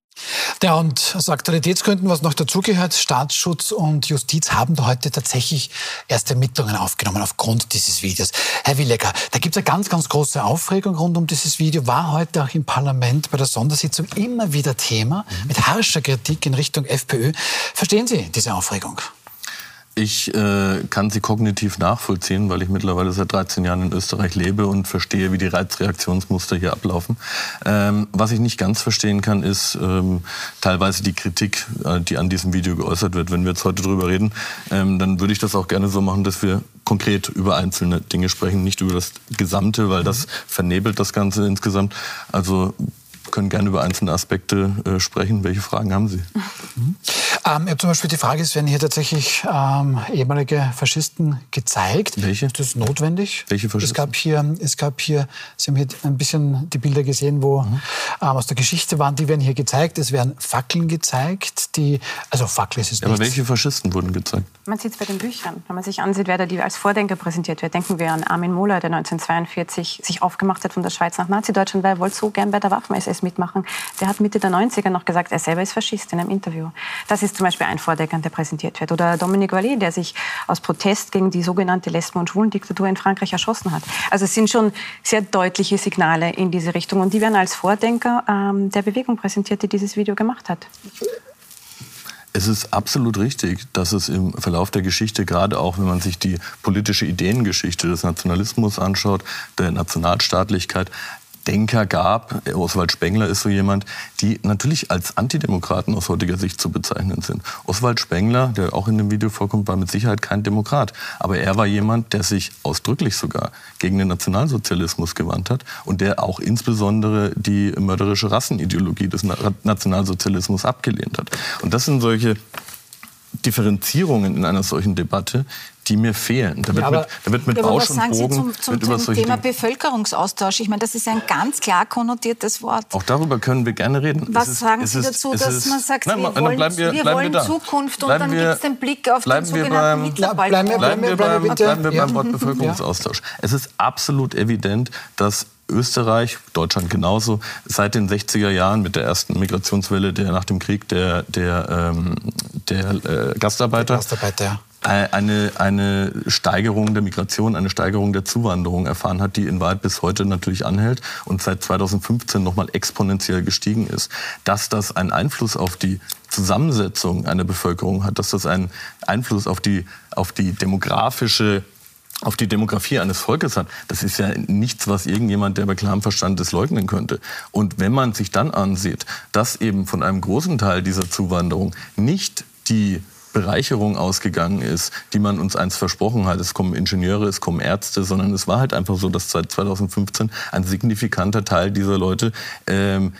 Ja, und aus Aktualitätsgründen, was noch dazugehört, Staatsschutz und Justiz haben da heute tatsächlich erste Ermittlungen aufgenommen aufgrund dieses Videos. Herr Willecker, da gibt es eine ganz, ganz große Aufregung rund um dieses Video, war heute auch im Parlament bei der Sondersitzung immer wieder Thema, mit harscher Kritik in Richtung FPÖ. Verstehen Sie diese Aufregung? Ich äh, kann sie kognitiv nachvollziehen, weil ich mittlerweile seit 13 Jahren in Österreich lebe und verstehe, wie die Reizreaktionsmuster hier ablaufen. Ähm, was ich nicht ganz verstehen kann, ist ähm, teilweise die Kritik, äh, die an diesem Video geäußert wird. Wenn wir jetzt heute drüber reden, ähm, dann würde ich das auch gerne so machen, dass wir konkret über einzelne Dinge sprechen, nicht über das Gesamte, weil das vernebelt das Ganze insgesamt. Also können gerne über einzelne Aspekte äh, sprechen. Welche Fragen haben Sie? Mhm. Ähm, ich habe zum Beispiel die Frage, es werden hier tatsächlich ähm, ehemalige Faschisten gezeigt. Welche? Ist das notwendig? Welche Faschisten? Es gab hier, es gab hier Sie haben hier ein bisschen die Bilder gesehen, wo mhm. ähm, aus der Geschichte waren, die werden hier gezeigt. Es werden Fackeln gezeigt, die, also Fackel ist es ja, Aber welche Faschisten wurden gezeigt? Man sieht es bei den Büchern. Wenn man sich ansieht, wer da die als Vordenker präsentiert wird, denken wir an Armin Mohler, der 1942 sich aufgemacht hat von der Schweiz nach Nazi-Deutschland, weil er wollte so gern bei der Waffen-SS mitmachen. Der hat Mitte der 90er noch gesagt, er selber ist Faschist in einem Interview. Das ist zum Beispiel ein Vordecker, der präsentiert wird. Oder Dominique Vallet, der sich aus Protest gegen die sogenannte Lesben- und Schwulendiktatur in Frankreich erschossen hat. Also es sind schon sehr deutliche Signale in diese Richtung. Und die werden als Vordenker ähm, der Bewegung präsentiert, die dieses Video gemacht hat. Es ist absolut richtig, dass es im Verlauf der Geschichte, gerade auch wenn man sich die politische Ideengeschichte des Nationalismus anschaut, der Nationalstaatlichkeit, Denker gab, Oswald Spengler ist so jemand, die natürlich als Antidemokraten aus heutiger Sicht zu bezeichnen sind. Oswald Spengler, der auch in dem Video vorkommt, war mit Sicherheit kein Demokrat. Aber er war jemand, der sich ausdrücklich sogar gegen den Nationalsozialismus gewandt hat und der auch insbesondere die mörderische Rassenideologie des Nationalsozialismus abgelehnt hat. Und das sind solche Differenzierungen in einer solchen Debatte, die mir fehlen. Da wird ja, mit, da wird mit ja, Bausch und Bogen zum, zum, über zum Thema Bevölkerungsaustausch. Ich meine, das ist ein ganz klar konnotiertes Wort. Auch darüber können wir gerne reden. Was ist, sagen Sie ist, dazu, dass ist, man sagt, nein, wir wollen, bleiben wir, wir wollen wir Zukunft und dann gibt es den Blick auf den sogenannten beim, Hitlerball. Bleiben wir, bleiben wir beim, bleiben wir beim Wort Bevölkerungsaustausch. Es ist absolut evident, dass Österreich, Deutschland genauso, seit den 60er Jahren mit der ersten Migrationswelle der nach dem Krieg der, der, ähm, der äh, Gastarbeiter, Gastarbeiter ja eine, eine Steigerung der Migration, eine Steigerung der Zuwanderung erfahren hat, die in Wahrheit bis heute natürlich anhält und seit 2015 nochmal exponentiell gestiegen ist. Dass das einen Einfluss auf die Zusammensetzung einer Bevölkerung hat, dass das einen Einfluss auf die, auf die demografische auf die Demografie eines Volkes hat, das ist ja nichts, was irgendjemand, der bei klarem Verstand ist, leugnen könnte. Und wenn man sich dann ansieht, dass eben von einem großen Teil dieser Zuwanderung nicht die Bereicherung ausgegangen ist, die man uns einst versprochen hat. Es kommen Ingenieure, es kommen Ärzte, sondern es war halt einfach so, dass seit 2015 ein signifikanter Teil dieser Leute ähm,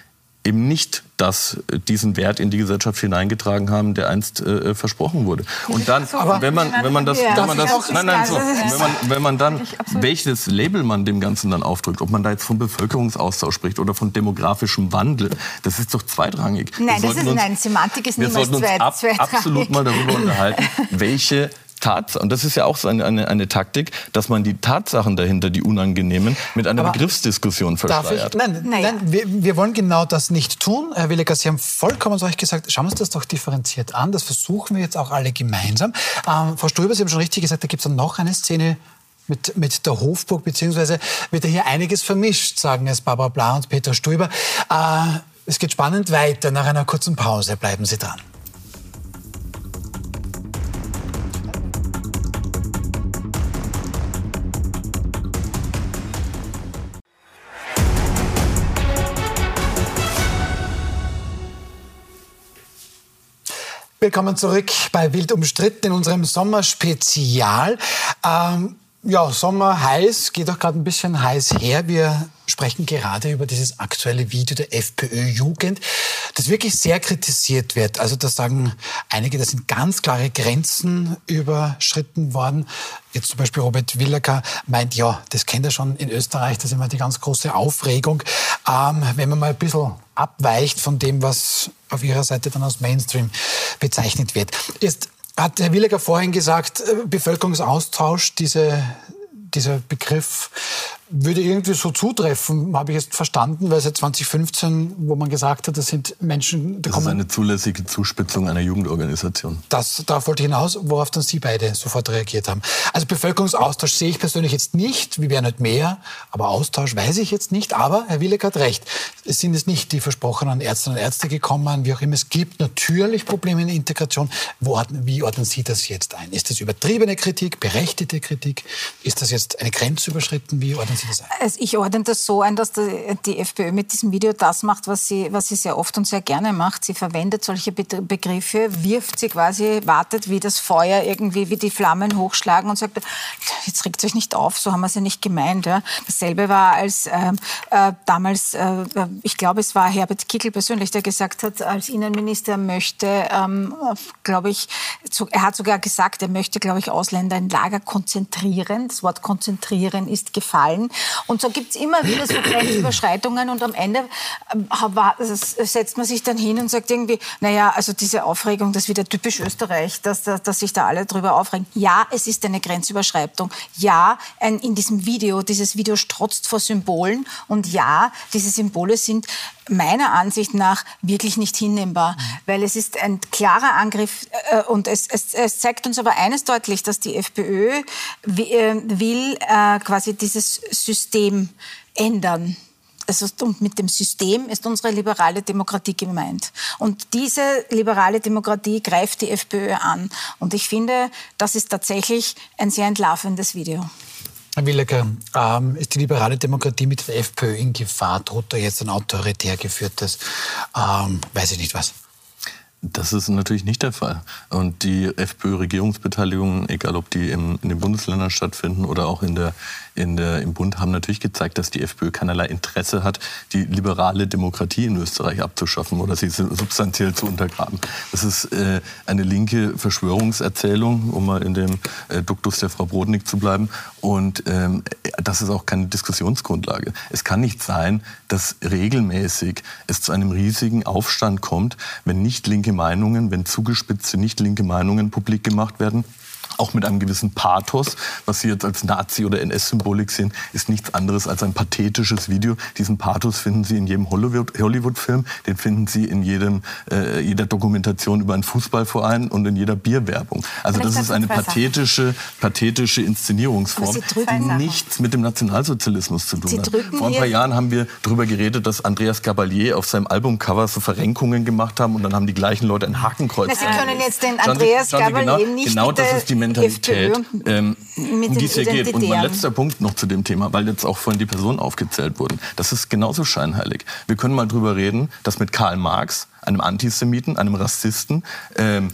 eben nicht das, äh, diesen Wert in die Gesellschaft hineingetragen haben, der einst äh, versprochen wurde. Und dann, aber wenn man, wenn man das, wenn man das, nein, nein, so, wenn man, wenn man dann, welches Label man dem Ganzen dann aufdrückt, ob man da jetzt von Bevölkerungsaustausch spricht oder von demografischem Wandel, das ist doch zweitrangig. Nein, das ist, uns, nein, Semantik ist niemals wir sollten uns ab, absolut mal darüber unterhalten, welche Tatsachen, und das ist ja auch so eine, eine, eine, Taktik, dass man die Tatsachen dahinter, die unangenehmen, mit einer Aber Begriffsdiskussion verschleiert. Ich, nein, naja. nein wir, wir, wollen genau das nicht tun. Herr Williger, Sie haben vollkommen zu euch gesagt, schauen wir uns das doch differenziert an. Das versuchen wir jetzt auch alle gemeinsam. Ähm, Frau Ströber, Sie haben schon richtig gesagt, da gibt es dann noch eine Szene, mit, mit der Hofburg, beziehungsweise wird ja hier einiges vermischt, sagen es Barbara Bla und Peter Stuber. Äh, es geht spannend weiter. Nach einer kurzen Pause bleiben Sie dran. Willkommen zurück bei Wild umstritten in unserem Sommerspezial. Ähm, ja, Sommer heiß, geht auch gerade ein bisschen heiß her. Wir sprechen gerade über dieses aktuelle Video der FPÖ-Jugend, das wirklich sehr kritisiert wird. Also da sagen einige, da sind ganz klare Grenzen überschritten worden. Jetzt zum Beispiel Robert Willacker meint, ja, das kennt er schon in Österreich, das ist immer die ganz große Aufregung. Ähm, wenn man mal ein bisschen abweicht von dem, was auf ihrer Seite dann als Mainstream bezeichnet wird. Jetzt hat Herr Willacker vorhin gesagt, äh, Bevölkerungsaustausch, diese dieser Begriff würde irgendwie so zutreffen, habe ich jetzt verstanden, weil seit 2015, wo man gesagt hat, das sind Menschen... Da das ist eine zulässige Zuspitzung einer Jugendorganisation. Das, darauf wollte ich hinaus, worauf dann Sie beide sofort reagiert haben. Also Bevölkerungsaustausch sehe ich persönlich jetzt nicht, wir wären nicht mehr, aber Austausch weiß ich jetzt nicht. Aber Herr Willeck hat recht, es sind es nicht die versprochenen Ärztinnen und Ärzte gekommen, wie auch immer. Es gibt natürlich Probleme in der Integration. wie ordnen Sie das jetzt ein? Ist das übertriebene Kritik, berechtigte Kritik? Ist das jetzt eine Grenze überschritten? Wie ordnen Sie das ein? Also ich ordne das so ein, dass die FPÖ mit diesem Video das macht, was sie, was sie sehr oft und sehr gerne macht. Sie verwendet solche Begriffe, wirft sie quasi, wartet, wie das Feuer irgendwie, wie die Flammen hochschlagen und sagt, jetzt regt euch nicht auf, so haben wir sie nicht gemeint. Ja. Dasselbe war als äh, äh, damals, äh, ich glaube, es war Herbert Kickel persönlich, der gesagt hat, als Innenminister möchte, ähm, glaube ich, er hat sogar gesagt, er möchte, glaube ich, Ausländer in Lager konzentrieren. Das Wort konzentrieren ist gefallen. Und so gibt es immer wieder so Grenzüberschreitungen und am Ende äh, setzt man sich dann hin und sagt irgendwie, naja, also diese Aufregung, das ist wieder typisch Österreich, dass, dass, dass sich da alle drüber aufregen. Ja, es ist eine Grenzüberschreitung. Ja, ein, in diesem Video, dieses Video strotzt vor Symbolen und ja, diese Symbole sind meiner Ansicht nach wirklich nicht hinnehmbar, weil es ist ein klarer Angriff äh, und es, es, es, zeigt uns aber eines deutlich, dass die FPÖ äh, will äh, quasi dieses System ändern. Also, und mit dem System ist unsere liberale Demokratie gemeint. Und diese liberale Demokratie greift die FPÖ an. Und ich finde, das ist tatsächlich ein sehr entlarvendes Video. Herr Willecker, ähm, ist die liberale Demokratie mit der FPÖ in Gefahr? Droht da jetzt ein autoritär geführtes, ähm, weiß ich nicht was? Das ist natürlich nicht der Fall. Und die FPÖ-Regierungsbeteiligungen, egal ob die in den Bundesländern stattfinden oder auch in der in der, im Bund haben natürlich gezeigt, dass die FPÖ keinerlei Interesse hat, die liberale Demokratie in Österreich abzuschaffen oder sie substanziell zu untergraben. Das ist äh, eine linke Verschwörungserzählung, um mal in dem äh, Duktus der Frau Brodnik zu bleiben. Und ähm, das ist auch keine Diskussionsgrundlage. Es kann nicht sein, dass regelmäßig es zu einem riesigen Aufstand kommt, wenn nicht linke Meinungen, wenn zugespitzte nicht linke Meinungen publik gemacht werden auch mit einem gewissen Pathos. Was Sie jetzt als Nazi- oder NS-Symbolik sehen, ist nichts anderes als ein pathetisches Video. Diesen Pathos finden Sie in jedem Hollywood-Film, den finden Sie in jedem, äh, jeder Dokumentation über einen Fußballverein und in jeder Bierwerbung. Also das ist eine pathetische, pathetische Inszenierungsform, die nichts mit dem Nationalsozialismus zu tun hat. Vor ein paar Jahren haben wir darüber geredet, dass Andreas Gabalier auf seinem Albumcover so Verrenkungen gemacht haben und dann haben die gleichen Leute ein Hakenkreuz. Na, Sie können jetzt den Andreas Gabalier genau, nicht genau das ist die Mentalität, ähm, um die es hier geht. Und mein letzter Punkt noch zu dem Thema, weil jetzt auch vorhin die Personen aufgezählt wurden. Das ist genauso scheinheilig. Wir können mal drüber reden, dass mit Karl Marx, einem Antisemiten, einem Rassisten, ähm,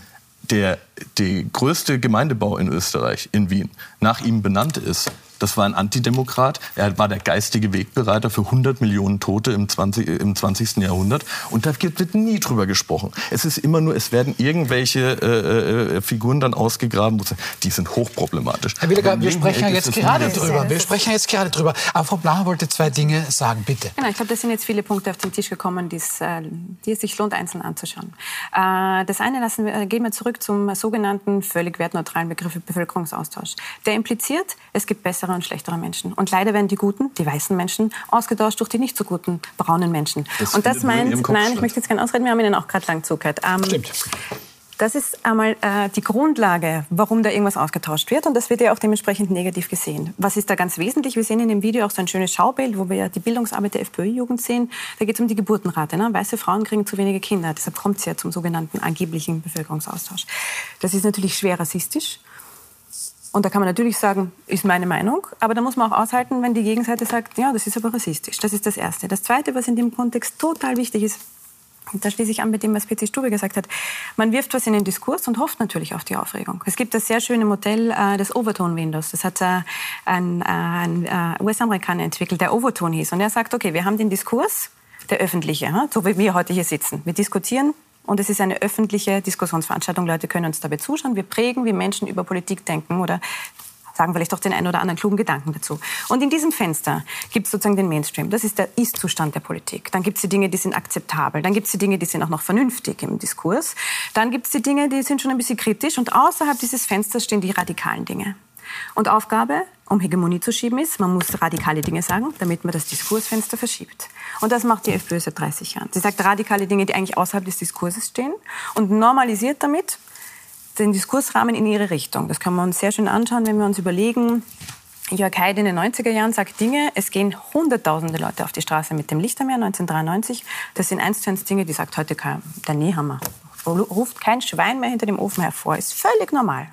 der, der größte Gemeindebau in Österreich, in Wien, nach ihm benannt ist. Das war ein Antidemokrat. Er war der geistige Wegbereiter für 100 Millionen Tote im 20, im 20. Jahrhundert. Und da wird nie drüber gesprochen. Es ist immer nur, es werden irgendwelche äh, äh, Figuren dann ausgegraben, die sind hochproblematisch. Herr Williger, wir sprechen ja jetzt gerade drüber. Wir sprechen jetzt gerade drüber. Aber Frau Blacher wollte zwei Dinge sagen, bitte. Genau, ich glaube, da sind jetzt viele Punkte auf den Tisch gekommen, äh, die es sich lohnt, einzeln anzuschauen. Äh, das eine lassen wir, gehen wir zurück zum sogenannten völlig wertneutralen Begriff Bevölkerungsaustausch. Der impliziert, es gibt bessere und schlechtere Menschen. Und leider werden die guten, die weißen Menschen, ausgetauscht durch die nicht so guten braunen Menschen. Das und das meint, nein, ich möchte jetzt gerne ausreden, wir haben Ihnen auch gerade lang zugehört. Ähm, Stimmt. Das ist einmal äh, die Grundlage, warum da irgendwas ausgetauscht wird. Und das wird ja auch dementsprechend negativ gesehen. Was ist da ganz wesentlich? Wir sehen in dem Video auch so ein schönes Schaubild, wo wir ja die Bildungsarbeit der FPÖ-Jugend sehen. Da geht es um die Geburtenrate. Ne? Weiße Frauen kriegen zu wenige Kinder. Deshalb kommt es ja zum sogenannten angeblichen Bevölkerungsaustausch. Das ist natürlich schwer rassistisch. Und da kann man natürlich sagen, ist meine Meinung, aber da muss man auch aushalten, wenn die Gegenseite sagt, ja, das ist aber rassistisch. Das ist das Erste. Das Zweite, was in dem Kontext total wichtig ist, und da schließe ich an mit dem, was PC Stube gesagt hat. Man wirft was in den Diskurs und hofft natürlich auf die Aufregung. Es gibt das sehr schöne Modell äh, des Overtone Windows. Das hat äh, ein, äh, ein äh, US-Amerikaner entwickelt, der Overtone hieß. Und er sagt, okay, wir haben den Diskurs, der öffentliche, so wie wir heute hier sitzen. Wir diskutieren und es ist eine öffentliche Diskussionsveranstaltung. Leute können uns dabei zuschauen. Wir prägen, wie Menschen über Politik denken oder sagen vielleicht doch den einen oder anderen klugen Gedanken dazu. Und in diesem Fenster gibt es sozusagen den Mainstream. Das ist der Ist-Zustand der Politik. Dann gibt es die Dinge, die sind akzeptabel. Dann gibt es die Dinge, die sind auch noch vernünftig im Diskurs. Dann gibt es die Dinge, die sind schon ein bisschen kritisch. Und außerhalb dieses Fensters stehen die radikalen Dinge. Und Aufgabe, um Hegemonie zu schieben, ist, man muss radikale Dinge sagen, damit man das Diskursfenster verschiebt. Und das macht die FPÖ seit 30 Jahren. Sie sagt radikale Dinge, die eigentlich außerhalb des Diskurses stehen und normalisiert damit den Diskursrahmen in ihre Richtung. Das kann man uns sehr schön anschauen, wenn wir uns überlegen, Jörg Haidt in den 90er Jahren sagt Dinge, es gehen hunderttausende Leute auf die Straße mit dem Lichtermeer 1993. Das sind eins zu eins Dinge, die sagt heute der Nehammer ruft kein Schwein mehr hinter dem Ofen hervor. Ist völlig normal.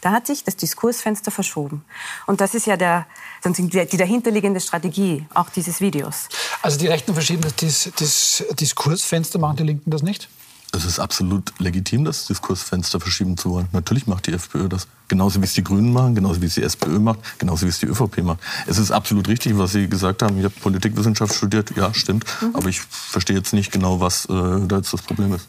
Da hat sich das Diskursfenster verschoben. Und das ist ja der die, die dahinterliegende Strategie auch dieses Videos. Also die Rechten verschieben das, das Diskursfenster, machen die Linken das nicht? Es ist absolut legitim, das Diskursfenster verschieben zu wollen. Natürlich macht die FPÖ das. Genauso wie es die Grünen machen, genauso wie es die SPÖ macht, genauso wie es die ÖVP macht. Es ist absolut richtig, was Sie gesagt haben. Ich habe Politikwissenschaft studiert, ja, stimmt. Mhm. Aber ich verstehe jetzt nicht genau, was äh, da jetzt das Problem ist.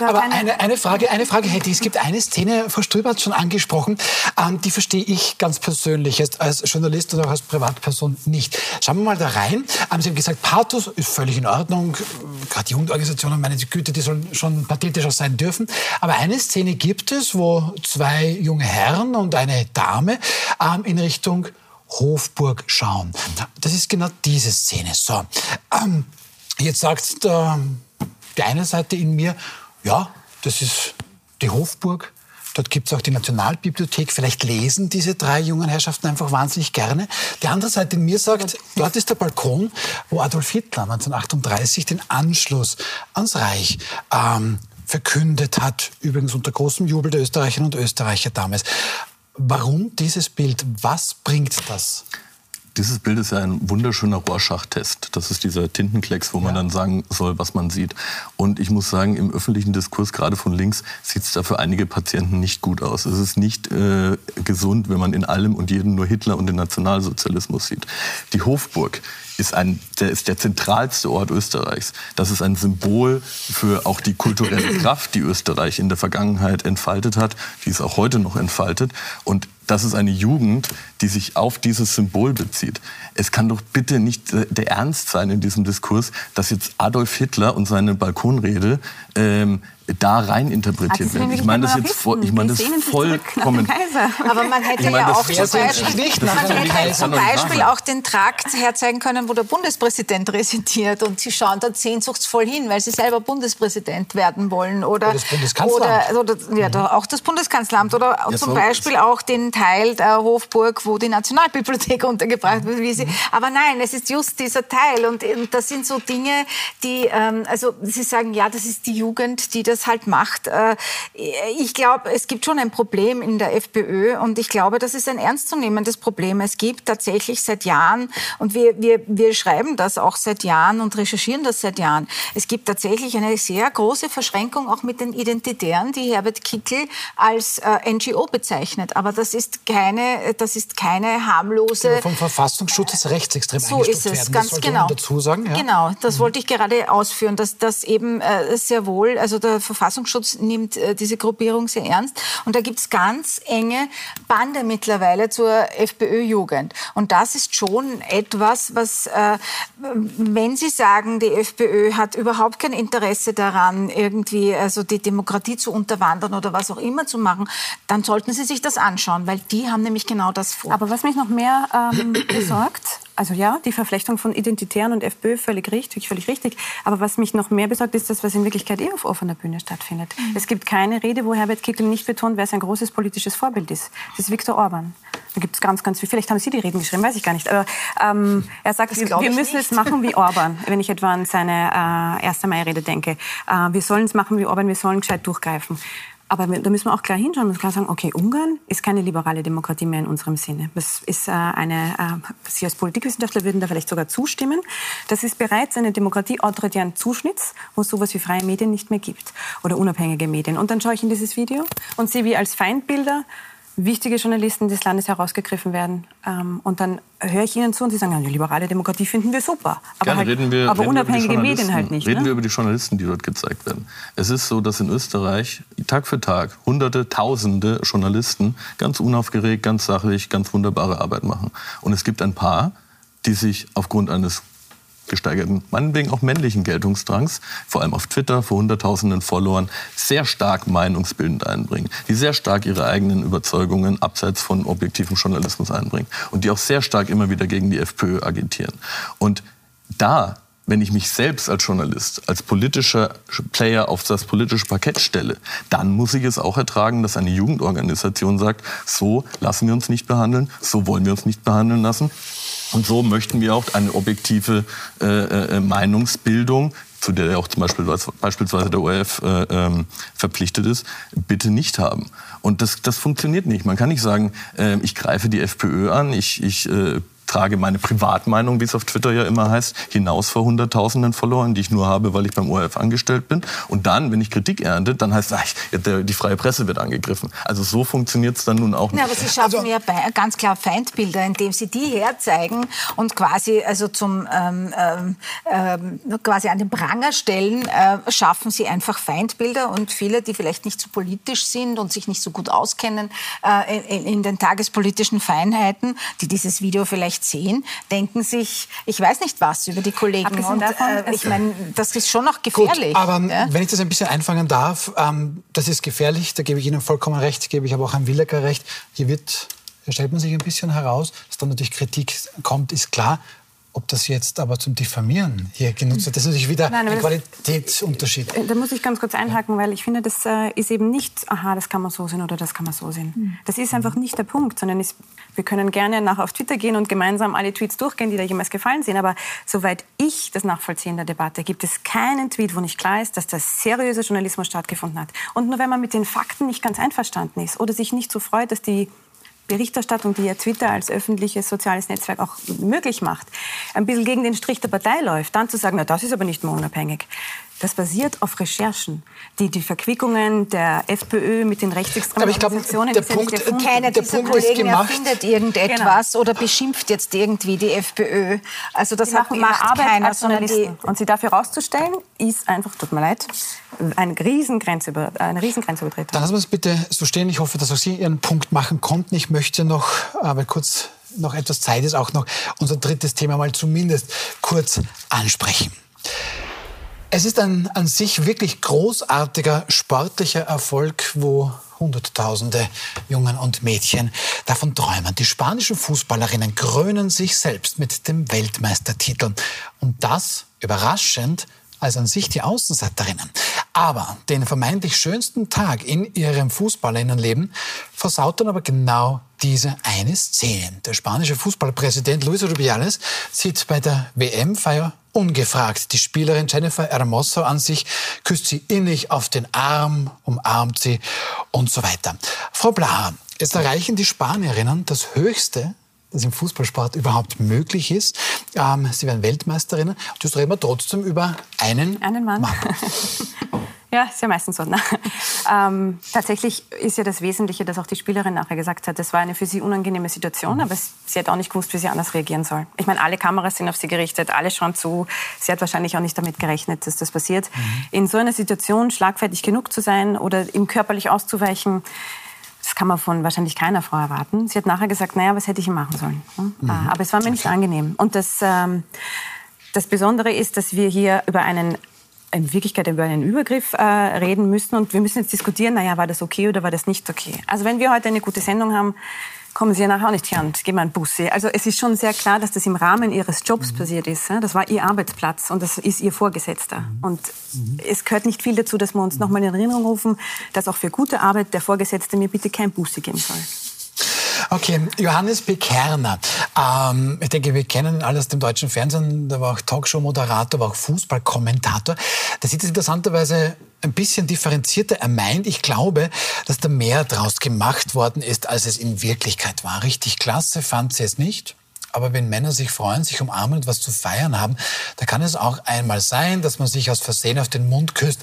Aber eine, eine, Frage, eine Frage hätte ich. Es gibt eine Szene, Frau Ströber hat schon angesprochen, ähm, die verstehe ich ganz persönlich, als, als Journalist oder auch als Privatperson nicht. Schauen wir mal da rein. Ähm, Sie haben gesagt, Pathos ist völlig in Ordnung. Gerade die Jugendorganisationen, meine Güte, die sollen schon pathetischer sein dürfen. Aber eine Szene gibt es, wo zwei junge Herren und eine Dame ähm, in Richtung Hofburg schauen. Das ist genau diese Szene. So, ähm, jetzt sagt der, die eine Seite in mir, ja, das ist die Hofburg. Dort gibt es auch die Nationalbibliothek. Vielleicht lesen diese drei jungen Herrschaften einfach wahnsinnig gerne. Die andere Seite in mir sagt, dort ist der Balkon, wo Adolf Hitler 1938 den Anschluss ans Reich ähm, verkündet hat. Übrigens unter großem Jubel der Österreicherinnen und Österreicher damals. Warum dieses Bild? Was bringt das? Dieses Bild ist ja ein wunderschöner Rorschach-Test. Das ist dieser Tintenklecks, wo ja. man dann sagen soll, was man sieht. Und ich muss sagen, im öffentlichen Diskurs, gerade von links, sieht es da für einige Patienten nicht gut aus. Es ist nicht äh, gesund, wenn man in allem und jedem nur Hitler und den Nationalsozialismus sieht. Die Hofburg ist, ein, der, ist der zentralste Ort Österreichs. Das ist ein Symbol für auch die kulturelle Kraft, die Österreich in der Vergangenheit entfaltet hat, die es auch heute noch entfaltet. Und das ist eine Jugend, die sich auf dieses Symbol bezieht. Es kann doch bitte nicht der Ernst sein in diesem Diskurs, dass jetzt Adolf Hitler und seine Balkonrede ähm, da rein interpretiert werden. Ich meine das jetzt voll, ich meine das vollkommen. Aber man hätte ich mein, ja auch zum Beispiel, nicht man hätte zum Beispiel auch den Trakt herzeigen können, wo der Bundespräsident residiert und sie schauen dort sehnsuchtsvoll hin, weil sie selber Bundespräsident werden wollen oder, oder das Bundeskanzleramt oder, oder ja, mhm. auch das Bundeskanzleramt oder ja, zum Beispiel auch den Teil der Hofburg, wo die Nationalbibliothek untergebracht wird. Wie sie, mhm. aber nein, es ist just dieser Teil und, und das sind so Dinge, die ähm, also Sie sagen ja, das ist die Jugend, die das das halt macht. Äh, ich glaube, es gibt schon ein Problem in der FPÖ und ich glaube, das ist ein ernstzunehmendes Problem. Es gibt tatsächlich seit Jahren, und wir, wir, wir schreiben das auch seit Jahren und recherchieren das seit Jahren, es gibt tatsächlich eine sehr große Verschränkung auch mit den Identitären, die Herbert Kickel als äh, NGO bezeichnet. Aber das ist keine, das ist keine harmlose... Genau, vom Verfassungsschutz ist rechtsextrem So ist es, werden. ganz genau. dazu sagen. Ja? Genau, das mhm. wollte ich gerade ausführen, dass das eben äh, sehr wohl, also der Verfassungsschutz nimmt äh, diese Gruppierung sehr ernst. Und da gibt es ganz enge Bande mittlerweile zur FPÖ-Jugend. Und das ist schon etwas, was, äh, wenn Sie sagen, die FPÖ hat überhaupt kein Interesse daran, irgendwie also die Demokratie zu unterwandern oder was auch immer zu machen, dann sollten Sie sich das anschauen, weil die haben nämlich genau das vor. Aber was mich noch mehr ähm, besorgt, also ja, die Verflechtung von Identitären und FPÖ völlig richtig, völlig richtig. Aber was mich noch mehr besorgt, ist das, was in Wirklichkeit eh auf offener Bühne stattfindet. Mhm. Es gibt keine Rede, wo Herbert Kickl nicht betont, wer sein großes politisches Vorbild ist. Das ist Viktor Orban. Da gibt es ganz, ganz viel. Vielleicht haben Sie die Reden geschrieben, weiß ich gar nicht. Aber ähm, er sagt, wir, wir müssen nicht. es machen wie Orban, wenn ich etwa an seine äh, 1. Mai-Rede denke. Äh, wir sollen es machen wie Orban, wir sollen gescheit durchgreifen. Aber da müssen wir auch klar hinschauen und klar sagen, okay, Ungarn ist keine liberale Demokratie mehr in unserem Sinne. Das ist äh, eine, äh, Sie als Politikwissenschaftler würden da vielleicht sogar zustimmen. Das ist bereits eine Demokratie autoritären Zuschnitts, wo es sowas wie freie Medien nicht mehr gibt oder unabhängige Medien. Und dann schaue ich in dieses Video und sehe, wie als Feindbilder wichtige Journalisten des Landes herausgegriffen werden. Ähm, und dann höre ich ihnen zu und sie sagen, ja, die liberale Demokratie finden wir super. Aber, halt, reden wir, aber reden unabhängige Medien halt nicht. Reden ne? wir über die Journalisten, die dort gezeigt werden. Es ist so, dass in Österreich Tag für Tag hunderte, tausende Journalisten ganz unaufgeregt, ganz sachlich, ganz wunderbare Arbeit machen. Und es gibt ein paar, die sich aufgrund eines gesteigerten, meinetwegen auch männlichen Geltungsdrangs, vor allem auf Twitter vor Hunderttausenden Followern, sehr stark meinungsbildend einbringen, die sehr stark ihre eigenen Überzeugungen abseits von objektivem Journalismus einbringen und die auch sehr stark immer wieder gegen die FPÖ agitieren. Und da wenn ich mich selbst als Journalist, als politischer Player auf das politische Parkett stelle, dann muss ich es auch ertragen, dass eine Jugendorganisation sagt, so lassen wir uns nicht behandeln, so wollen wir uns nicht behandeln lassen. Und so möchten wir auch eine objektive äh, äh, Meinungsbildung zu der auch zum Beispiel beispielsweise der ORF äh, ähm, verpflichtet ist, bitte nicht haben. Und das, das funktioniert nicht. Man kann nicht sagen, äh, ich greife die FPÖ an, ich, ich äh, trage meine Privatmeinung, wie es auf Twitter ja immer heißt, hinaus vor hunderttausenden Followern, die ich nur habe, weil ich beim ORF angestellt bin. Und dann, wenn ich Kritik ernte, dann heißt es, die freie Presse wird angegriffen. Also so funktioniert es dann nun auch nicht. Ja, aber Sie schaffen also, ja ganz klar Feindbilder, indem Sie die herzeigen und quasi also zum ähm, ähm, ähm, quasi an den Pranger stellen, äh, schaffen Sie einfach Feindbilder und viele, die vielleicht nicht so politisch sind und sich nicht so gut auskennen äh, in, in den tagespolitischen Feinheiten, die dieses Video vielleicht sehen, denken sich, ich weiß nicht was über die Kollegen. Und, äh, ich meine, das ist schon noch gefährlich. Gut, aber ja? wenn ich das ein bisschen einfangen darf, ähm, das ist gefährlich, da gebe ich Ihnen vollkommen recht, gebe ich aber auch Herrn Willecker recht. Hier wird, hier stellt man sich ein bisschen heraus, dass dann natürlich Kritik kommt, ist klar. Ob das jetzt aber zum Diffamieren hier genutzt wird, das ist natürlich wieder Nein, ein Qualitätsunterschied. Äh, da muss ich ganz kurz einhaken, weil ich finde, das äh, ist eben nicht, aha, das kann man so sehen oder das kann man so sehen. Hm. Das ist einfach nicht der Punkt, sondern ist, wir können gerne nachher auf Twitter gehen und gemeinsam alle Tweets durchgehen, die da jemals gefallen sind. Aber soweit ich das nachvollziehen der Debatte, gibt es keinen Tweet, wo nicht klar ist, dass der seriöse Journalismus stattgefunden hat. Und nur wenn man mit den Fakten nicht ganz einverstanden ist oder sich nicht so freut, dass die Berichterstattung, die ja Twitter als öffentliches soziales Netzwerk auch möglich macht, ein bisschen gegen den Strich der Partei läuft, dann zu sagen, na, das ist aber nicht mehr unabhängig. Das basiert auf Recherchen, die die Verquickungen der FPÖ mit den rechtsextremen Aber ich glaube, der Punkt, ja keiner der dieser Punkt Kollegen erfindet irgendetwas genau. oder beschimpft jetzt irgendwie die FPÖ. Also das hat, macht Arbeit keiner, als Journalisten. Und sie dafür herauszustellen, ist einfach, tut mir leid, eine Riesengrenzüber, eine Riesengrenzübertretung. Dann lassen wir es bitte so stehen. Ich hoffe, dass auch Sie Ihren Punkt machen konnten. Ich möchte noch, aber kurz noch etwas Zeit ist, auch noch unser drittes Thema mal zumindest kurz ansprechen. Es ist ein an sich wirklich großartiger sportlicher Erfolg, wo Hunderttausende Jungen und Mädchen davon träumen. Die spanischen Fußballerinnen krönen sich selbst mit dem Weltmeistertitel. Und das überraschend als an sich die Außenseiterinnen. Aber den vermeintlich schönsten Tag in ihrem Fußballerinnenleben versaut dann aber genau diese eine Szene. Der spanische Fußballpräsident Luis Rubiales sieht bei der WM-Feier ungefragt die Spielerin Jennifer Hermoso an sich, küsst sie innig auf den Arm, umarmt sie und so weiter. Frau Blaha, jetzt erreichen die Spanierinnen das höchste das im Fußballsport überhaupt möglich ist. Ähm, sie werden Weltmeisterinnen. Und jetzt reden wir trotzdem über einen, einen Mann. Mann. Ja, ist ja meistens so. Ne? Ähm, tatsächlich ist ja das Wesentliche, dass auch die Spielerin nachher gesagt hat, das war eine für sie unangenehme Situation, mhm. aber sie hat auch nicht gewusst, wie sie anders reagieren soll. Ich meine, alle Kameras sind auf sie gerichtet, alle schauen zu. Sie hat wahrscheinlich auch nicht damit gerechnet, dass das passiert. Mhm. In so einer Situation schlagfertig genug zu sein oder ihm körperlich auszuweichen, das kann man von wahrscheinlich keiner Frau erwarten. Sie hat nachher gesagt, naja, was hätte ich machen sollen? Mhm. Ah, aber es war mir nicht angenehm. Und das, ähm, das Besondere ist, dass wir hier über einen in Wirklichkeit über einen Übergriff äh, reden müssen und wir müssen jetzt diskutieren, naja, war das okay oder war das nicht okay. Also wenn wir heute eine gute Sendung haben, kommen Sie ja nachher auch nicht her und geben einen Bussi. Also es ist schon sehr klar, dass das im Rahmen Ihres Jobs mhm. passiert ist. Das war Ihr Arbeitsplatz und das ist Ihr Vorgesetzter. Mhm. Und mhm. es gehört nicht viel dazu, dass wir uns nochmal in Erinnerung rufen, dass auch für gute Arbeit der Vorgesetzte mir bitte kein Bussi geben soll. Okay, Johannes B. Kerner. Ähm, ich denke, wir kennen alle aus dem deutschen Fernsehen. Der war auch Talkshow-Moderator, war auch Fußballkommentator. Der sieht es interessanterweise ein bisschen differenzierter. Er meint, ich glaube, dass da mehr draus gemacht worden ist, als es in Wirklichkeit war. Richtig klasse fand sie es nicht. Aber wenn Männer sich freuen, sich umarmen und was zu feiern haben, da kann es auch einmal sein, dass man sich aus Versehen auf den Mund küsst.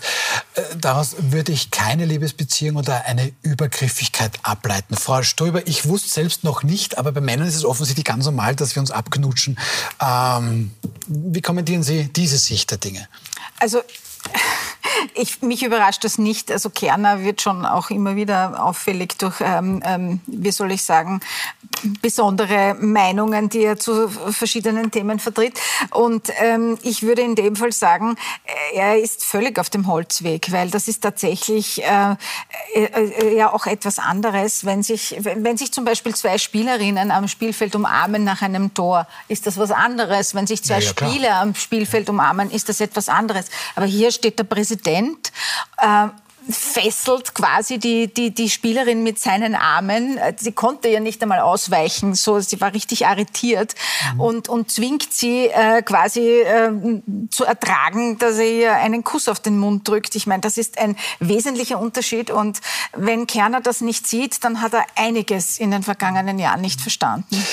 Äh, daraus würde ich keine Liebesbeziehung oder eine Übergriffigkeit ableiten. Frau Stoiber, ich wusste selbst noch nicht, aber bei Männern ist es offensichtlich ganz normal, dass wir uns abknutschen. Ähm, wie kommentieren Sie diese Sicht der Dinge? Also ich, mich überrascht das nicht. Also Kerner wird schon auch immer wieder auffällig durch, ähm, ähm, wie soll ich sagen, besondere Meinungen, die er zu verschiedenen Themen vertritt. Und ähm, ich würde in dem Fall sagen, er ist völlig auf dem Holzweg, weil das ist tatsächlich äh, äh, äh ja auch etwas anderes, wenn sich, wenn sich zum Beispiel zwei Spielerinnen am Spielfeld umarmen nach einem Tor, ist das was anderes. Wenn sich zwei ja, ja, Spieler am Spielfeld umarmen, ist das etwas anderes. Aber hier steht der Präsident äh, fesselt quasi die, die, die Spielerin mit seinen Armen. Sie konnte ja nicht einmal ausweichen, so, sie war richtig arretiert mhm. und, und zwingt sie äh, quasi äh, zu ertragen, dass er ihr einen Kuss auf den Mund drückt. Ich meine, das ist ein wesentlicher Unterschied und wenn Kerner das nicht sieht, dann hat er einiges in den vergangenen Jahren nicht verstanden.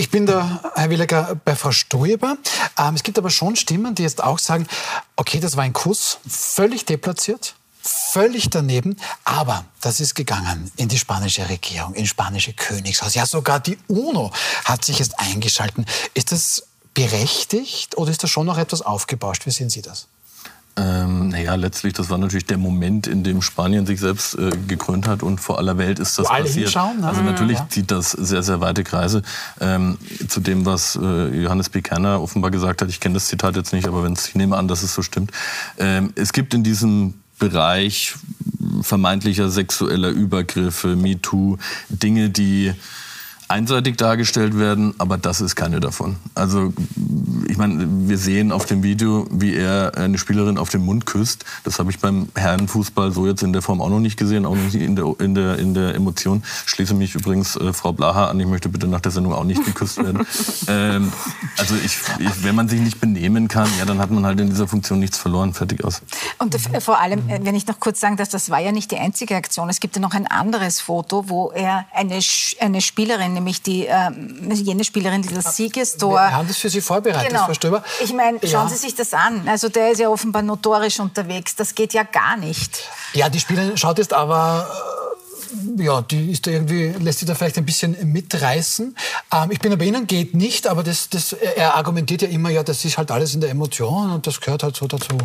Ich bin da, Herr Williger, bei Frau Stoiber. Ähm, es gibt aber schon Stimmen, die jetzt auch sagen, okay, das war ein Kuss, völlig deplatziert, völlig daneben, aber das ist gegangen in die spanische Regierung, in spanische Königshaus. Ja, sogar die UNO hat sich jetzt eingeschalten. Ist das berechtigt oder ist da schon noch etwas aufgebauscht? Wie sehen Sie das? Ähm, naja, letztlich, das war natürlich der Moment, in dem Spanien sich selbst äh, gekrönt hat und vor aller Welt ist das Wo passiert. ne? Also natürlich Ja. zieht das sehr, sehr weite Kreise. Ähm, zu dem, was äh, Johannes B. Kerner offenbar gesagt hat, ich kenne das Zitat jetzt nicht, aber ich nehme an, dass es so stimmt. Ähm, es gibt in diesem Bereich vermeintlicher sexueller Übergriffe, MeToo, Dinge, die einseitig dargestellt werden, aber das ist keine davon. Also ich meine, wir sehen auf dem Video, wie er eine Spielerin auf den Mund küsst. Das habe ich beim Herrenfußball so jetzt in der Form auch noch nicht gesehen, auch nicht in der, in der, in der Emotion. Schließe mich übrigens äh, Frau Blaha an, ich möchte bitte nach der Sendung auch nicht geküsst werden. ähm, also ich, ich, wenn man sich nicht benehmen kann, ja, dann hat man halt in dieser Funktion nichts verloren, fertig aus. Und äh, vor allem, äh, wenn ich noch kurz sagen darf, das war ja nicht die einzige Aktion. Es gibt ja noch ein anderes Foto, wo er eine, eine Spielerin, nämlich die, ähm, jene Spielerin, die das Siegestor... Wir haben das für Sie vorbereitet, Genau. Frau Stöber. Ich meine, schauen Ja. Sie sich das an. Also der ist ja offenbar notorisch unterwegs. Das geht ja gar nicht. Ja, die Spielerin schaut jetzt aber, äh, ja, die ist da irgendwie, lässt sich da vielleicht ein bisschen mitreißen. Ähm, ich bin aber Ihnen geht nicht, aber das, das, er argumentiert ja immer, ja, das ist halt alles in der Emotion und das gehört halt so dazu.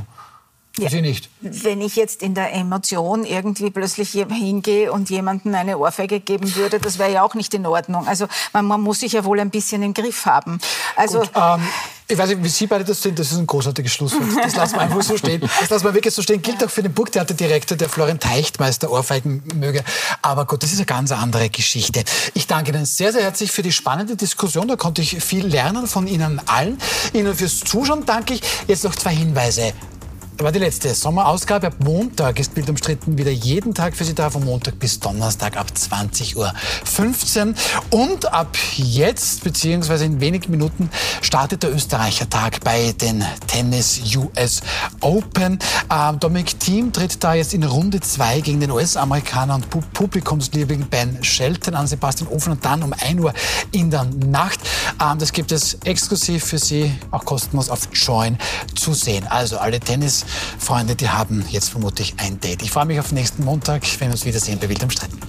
Ja. Sie nicht. Wenn ich jetzt in der Emotion irgendwie plötzlich hingehe und jemandem eine Ohrfeige geben würde, das wäre ja auch nicht in Ordnung. Also man, man muss sich ja wohl ein bisschen im Griff haben. Also Gut, ähm, ich weiß nicht, wie Sie beide das sehen, das ist ein großartiges Schlusswort. Das lassen wir einfach so stehen. Das lassen wir wirklich so stehen. Gilt auch für den Burgtheaterdirektor, der Florian Teichtmeister Ohrfeigen möge. Aber gut, das ist eine ganz andere Geschichte. Ich danke Ihnen sehr, sehr herzlich für die spannende Diskussion. Da konnte ich viel lernen von Ihnen allen. Ihnen fürs Zuschauen danke ich. Jetzt noch zwei Hinweise. War die letzte Sommerausgabe. Ab Montag ist Bild umstritten wieder jeden Tag für Sie da, von Montag bis Donnerstag ab 20.15 Uhr. Und ab jetzt, beziehungsweise in wenigen Minuten, startet der Österreicher Tag bei den Tennis US Open. Ähm, Dominic Thiem tritt da jetzt in Runde 2 gegen den US-Amerikaner und Pu- Publikumsliebling Ben Shelton an Sebastian Ofen und dann um 1 Uhr in der Nacht. Ähm, das gibt es exklusiv für Sie, auch kostenlos auf Join zu sehen. Also alle Tennisfreunde, die haben jetzt vermutlich ein Date. Ich freue mich auf nächsten Montag, wenn wir uns wiedersehen bei Wild am Streiten.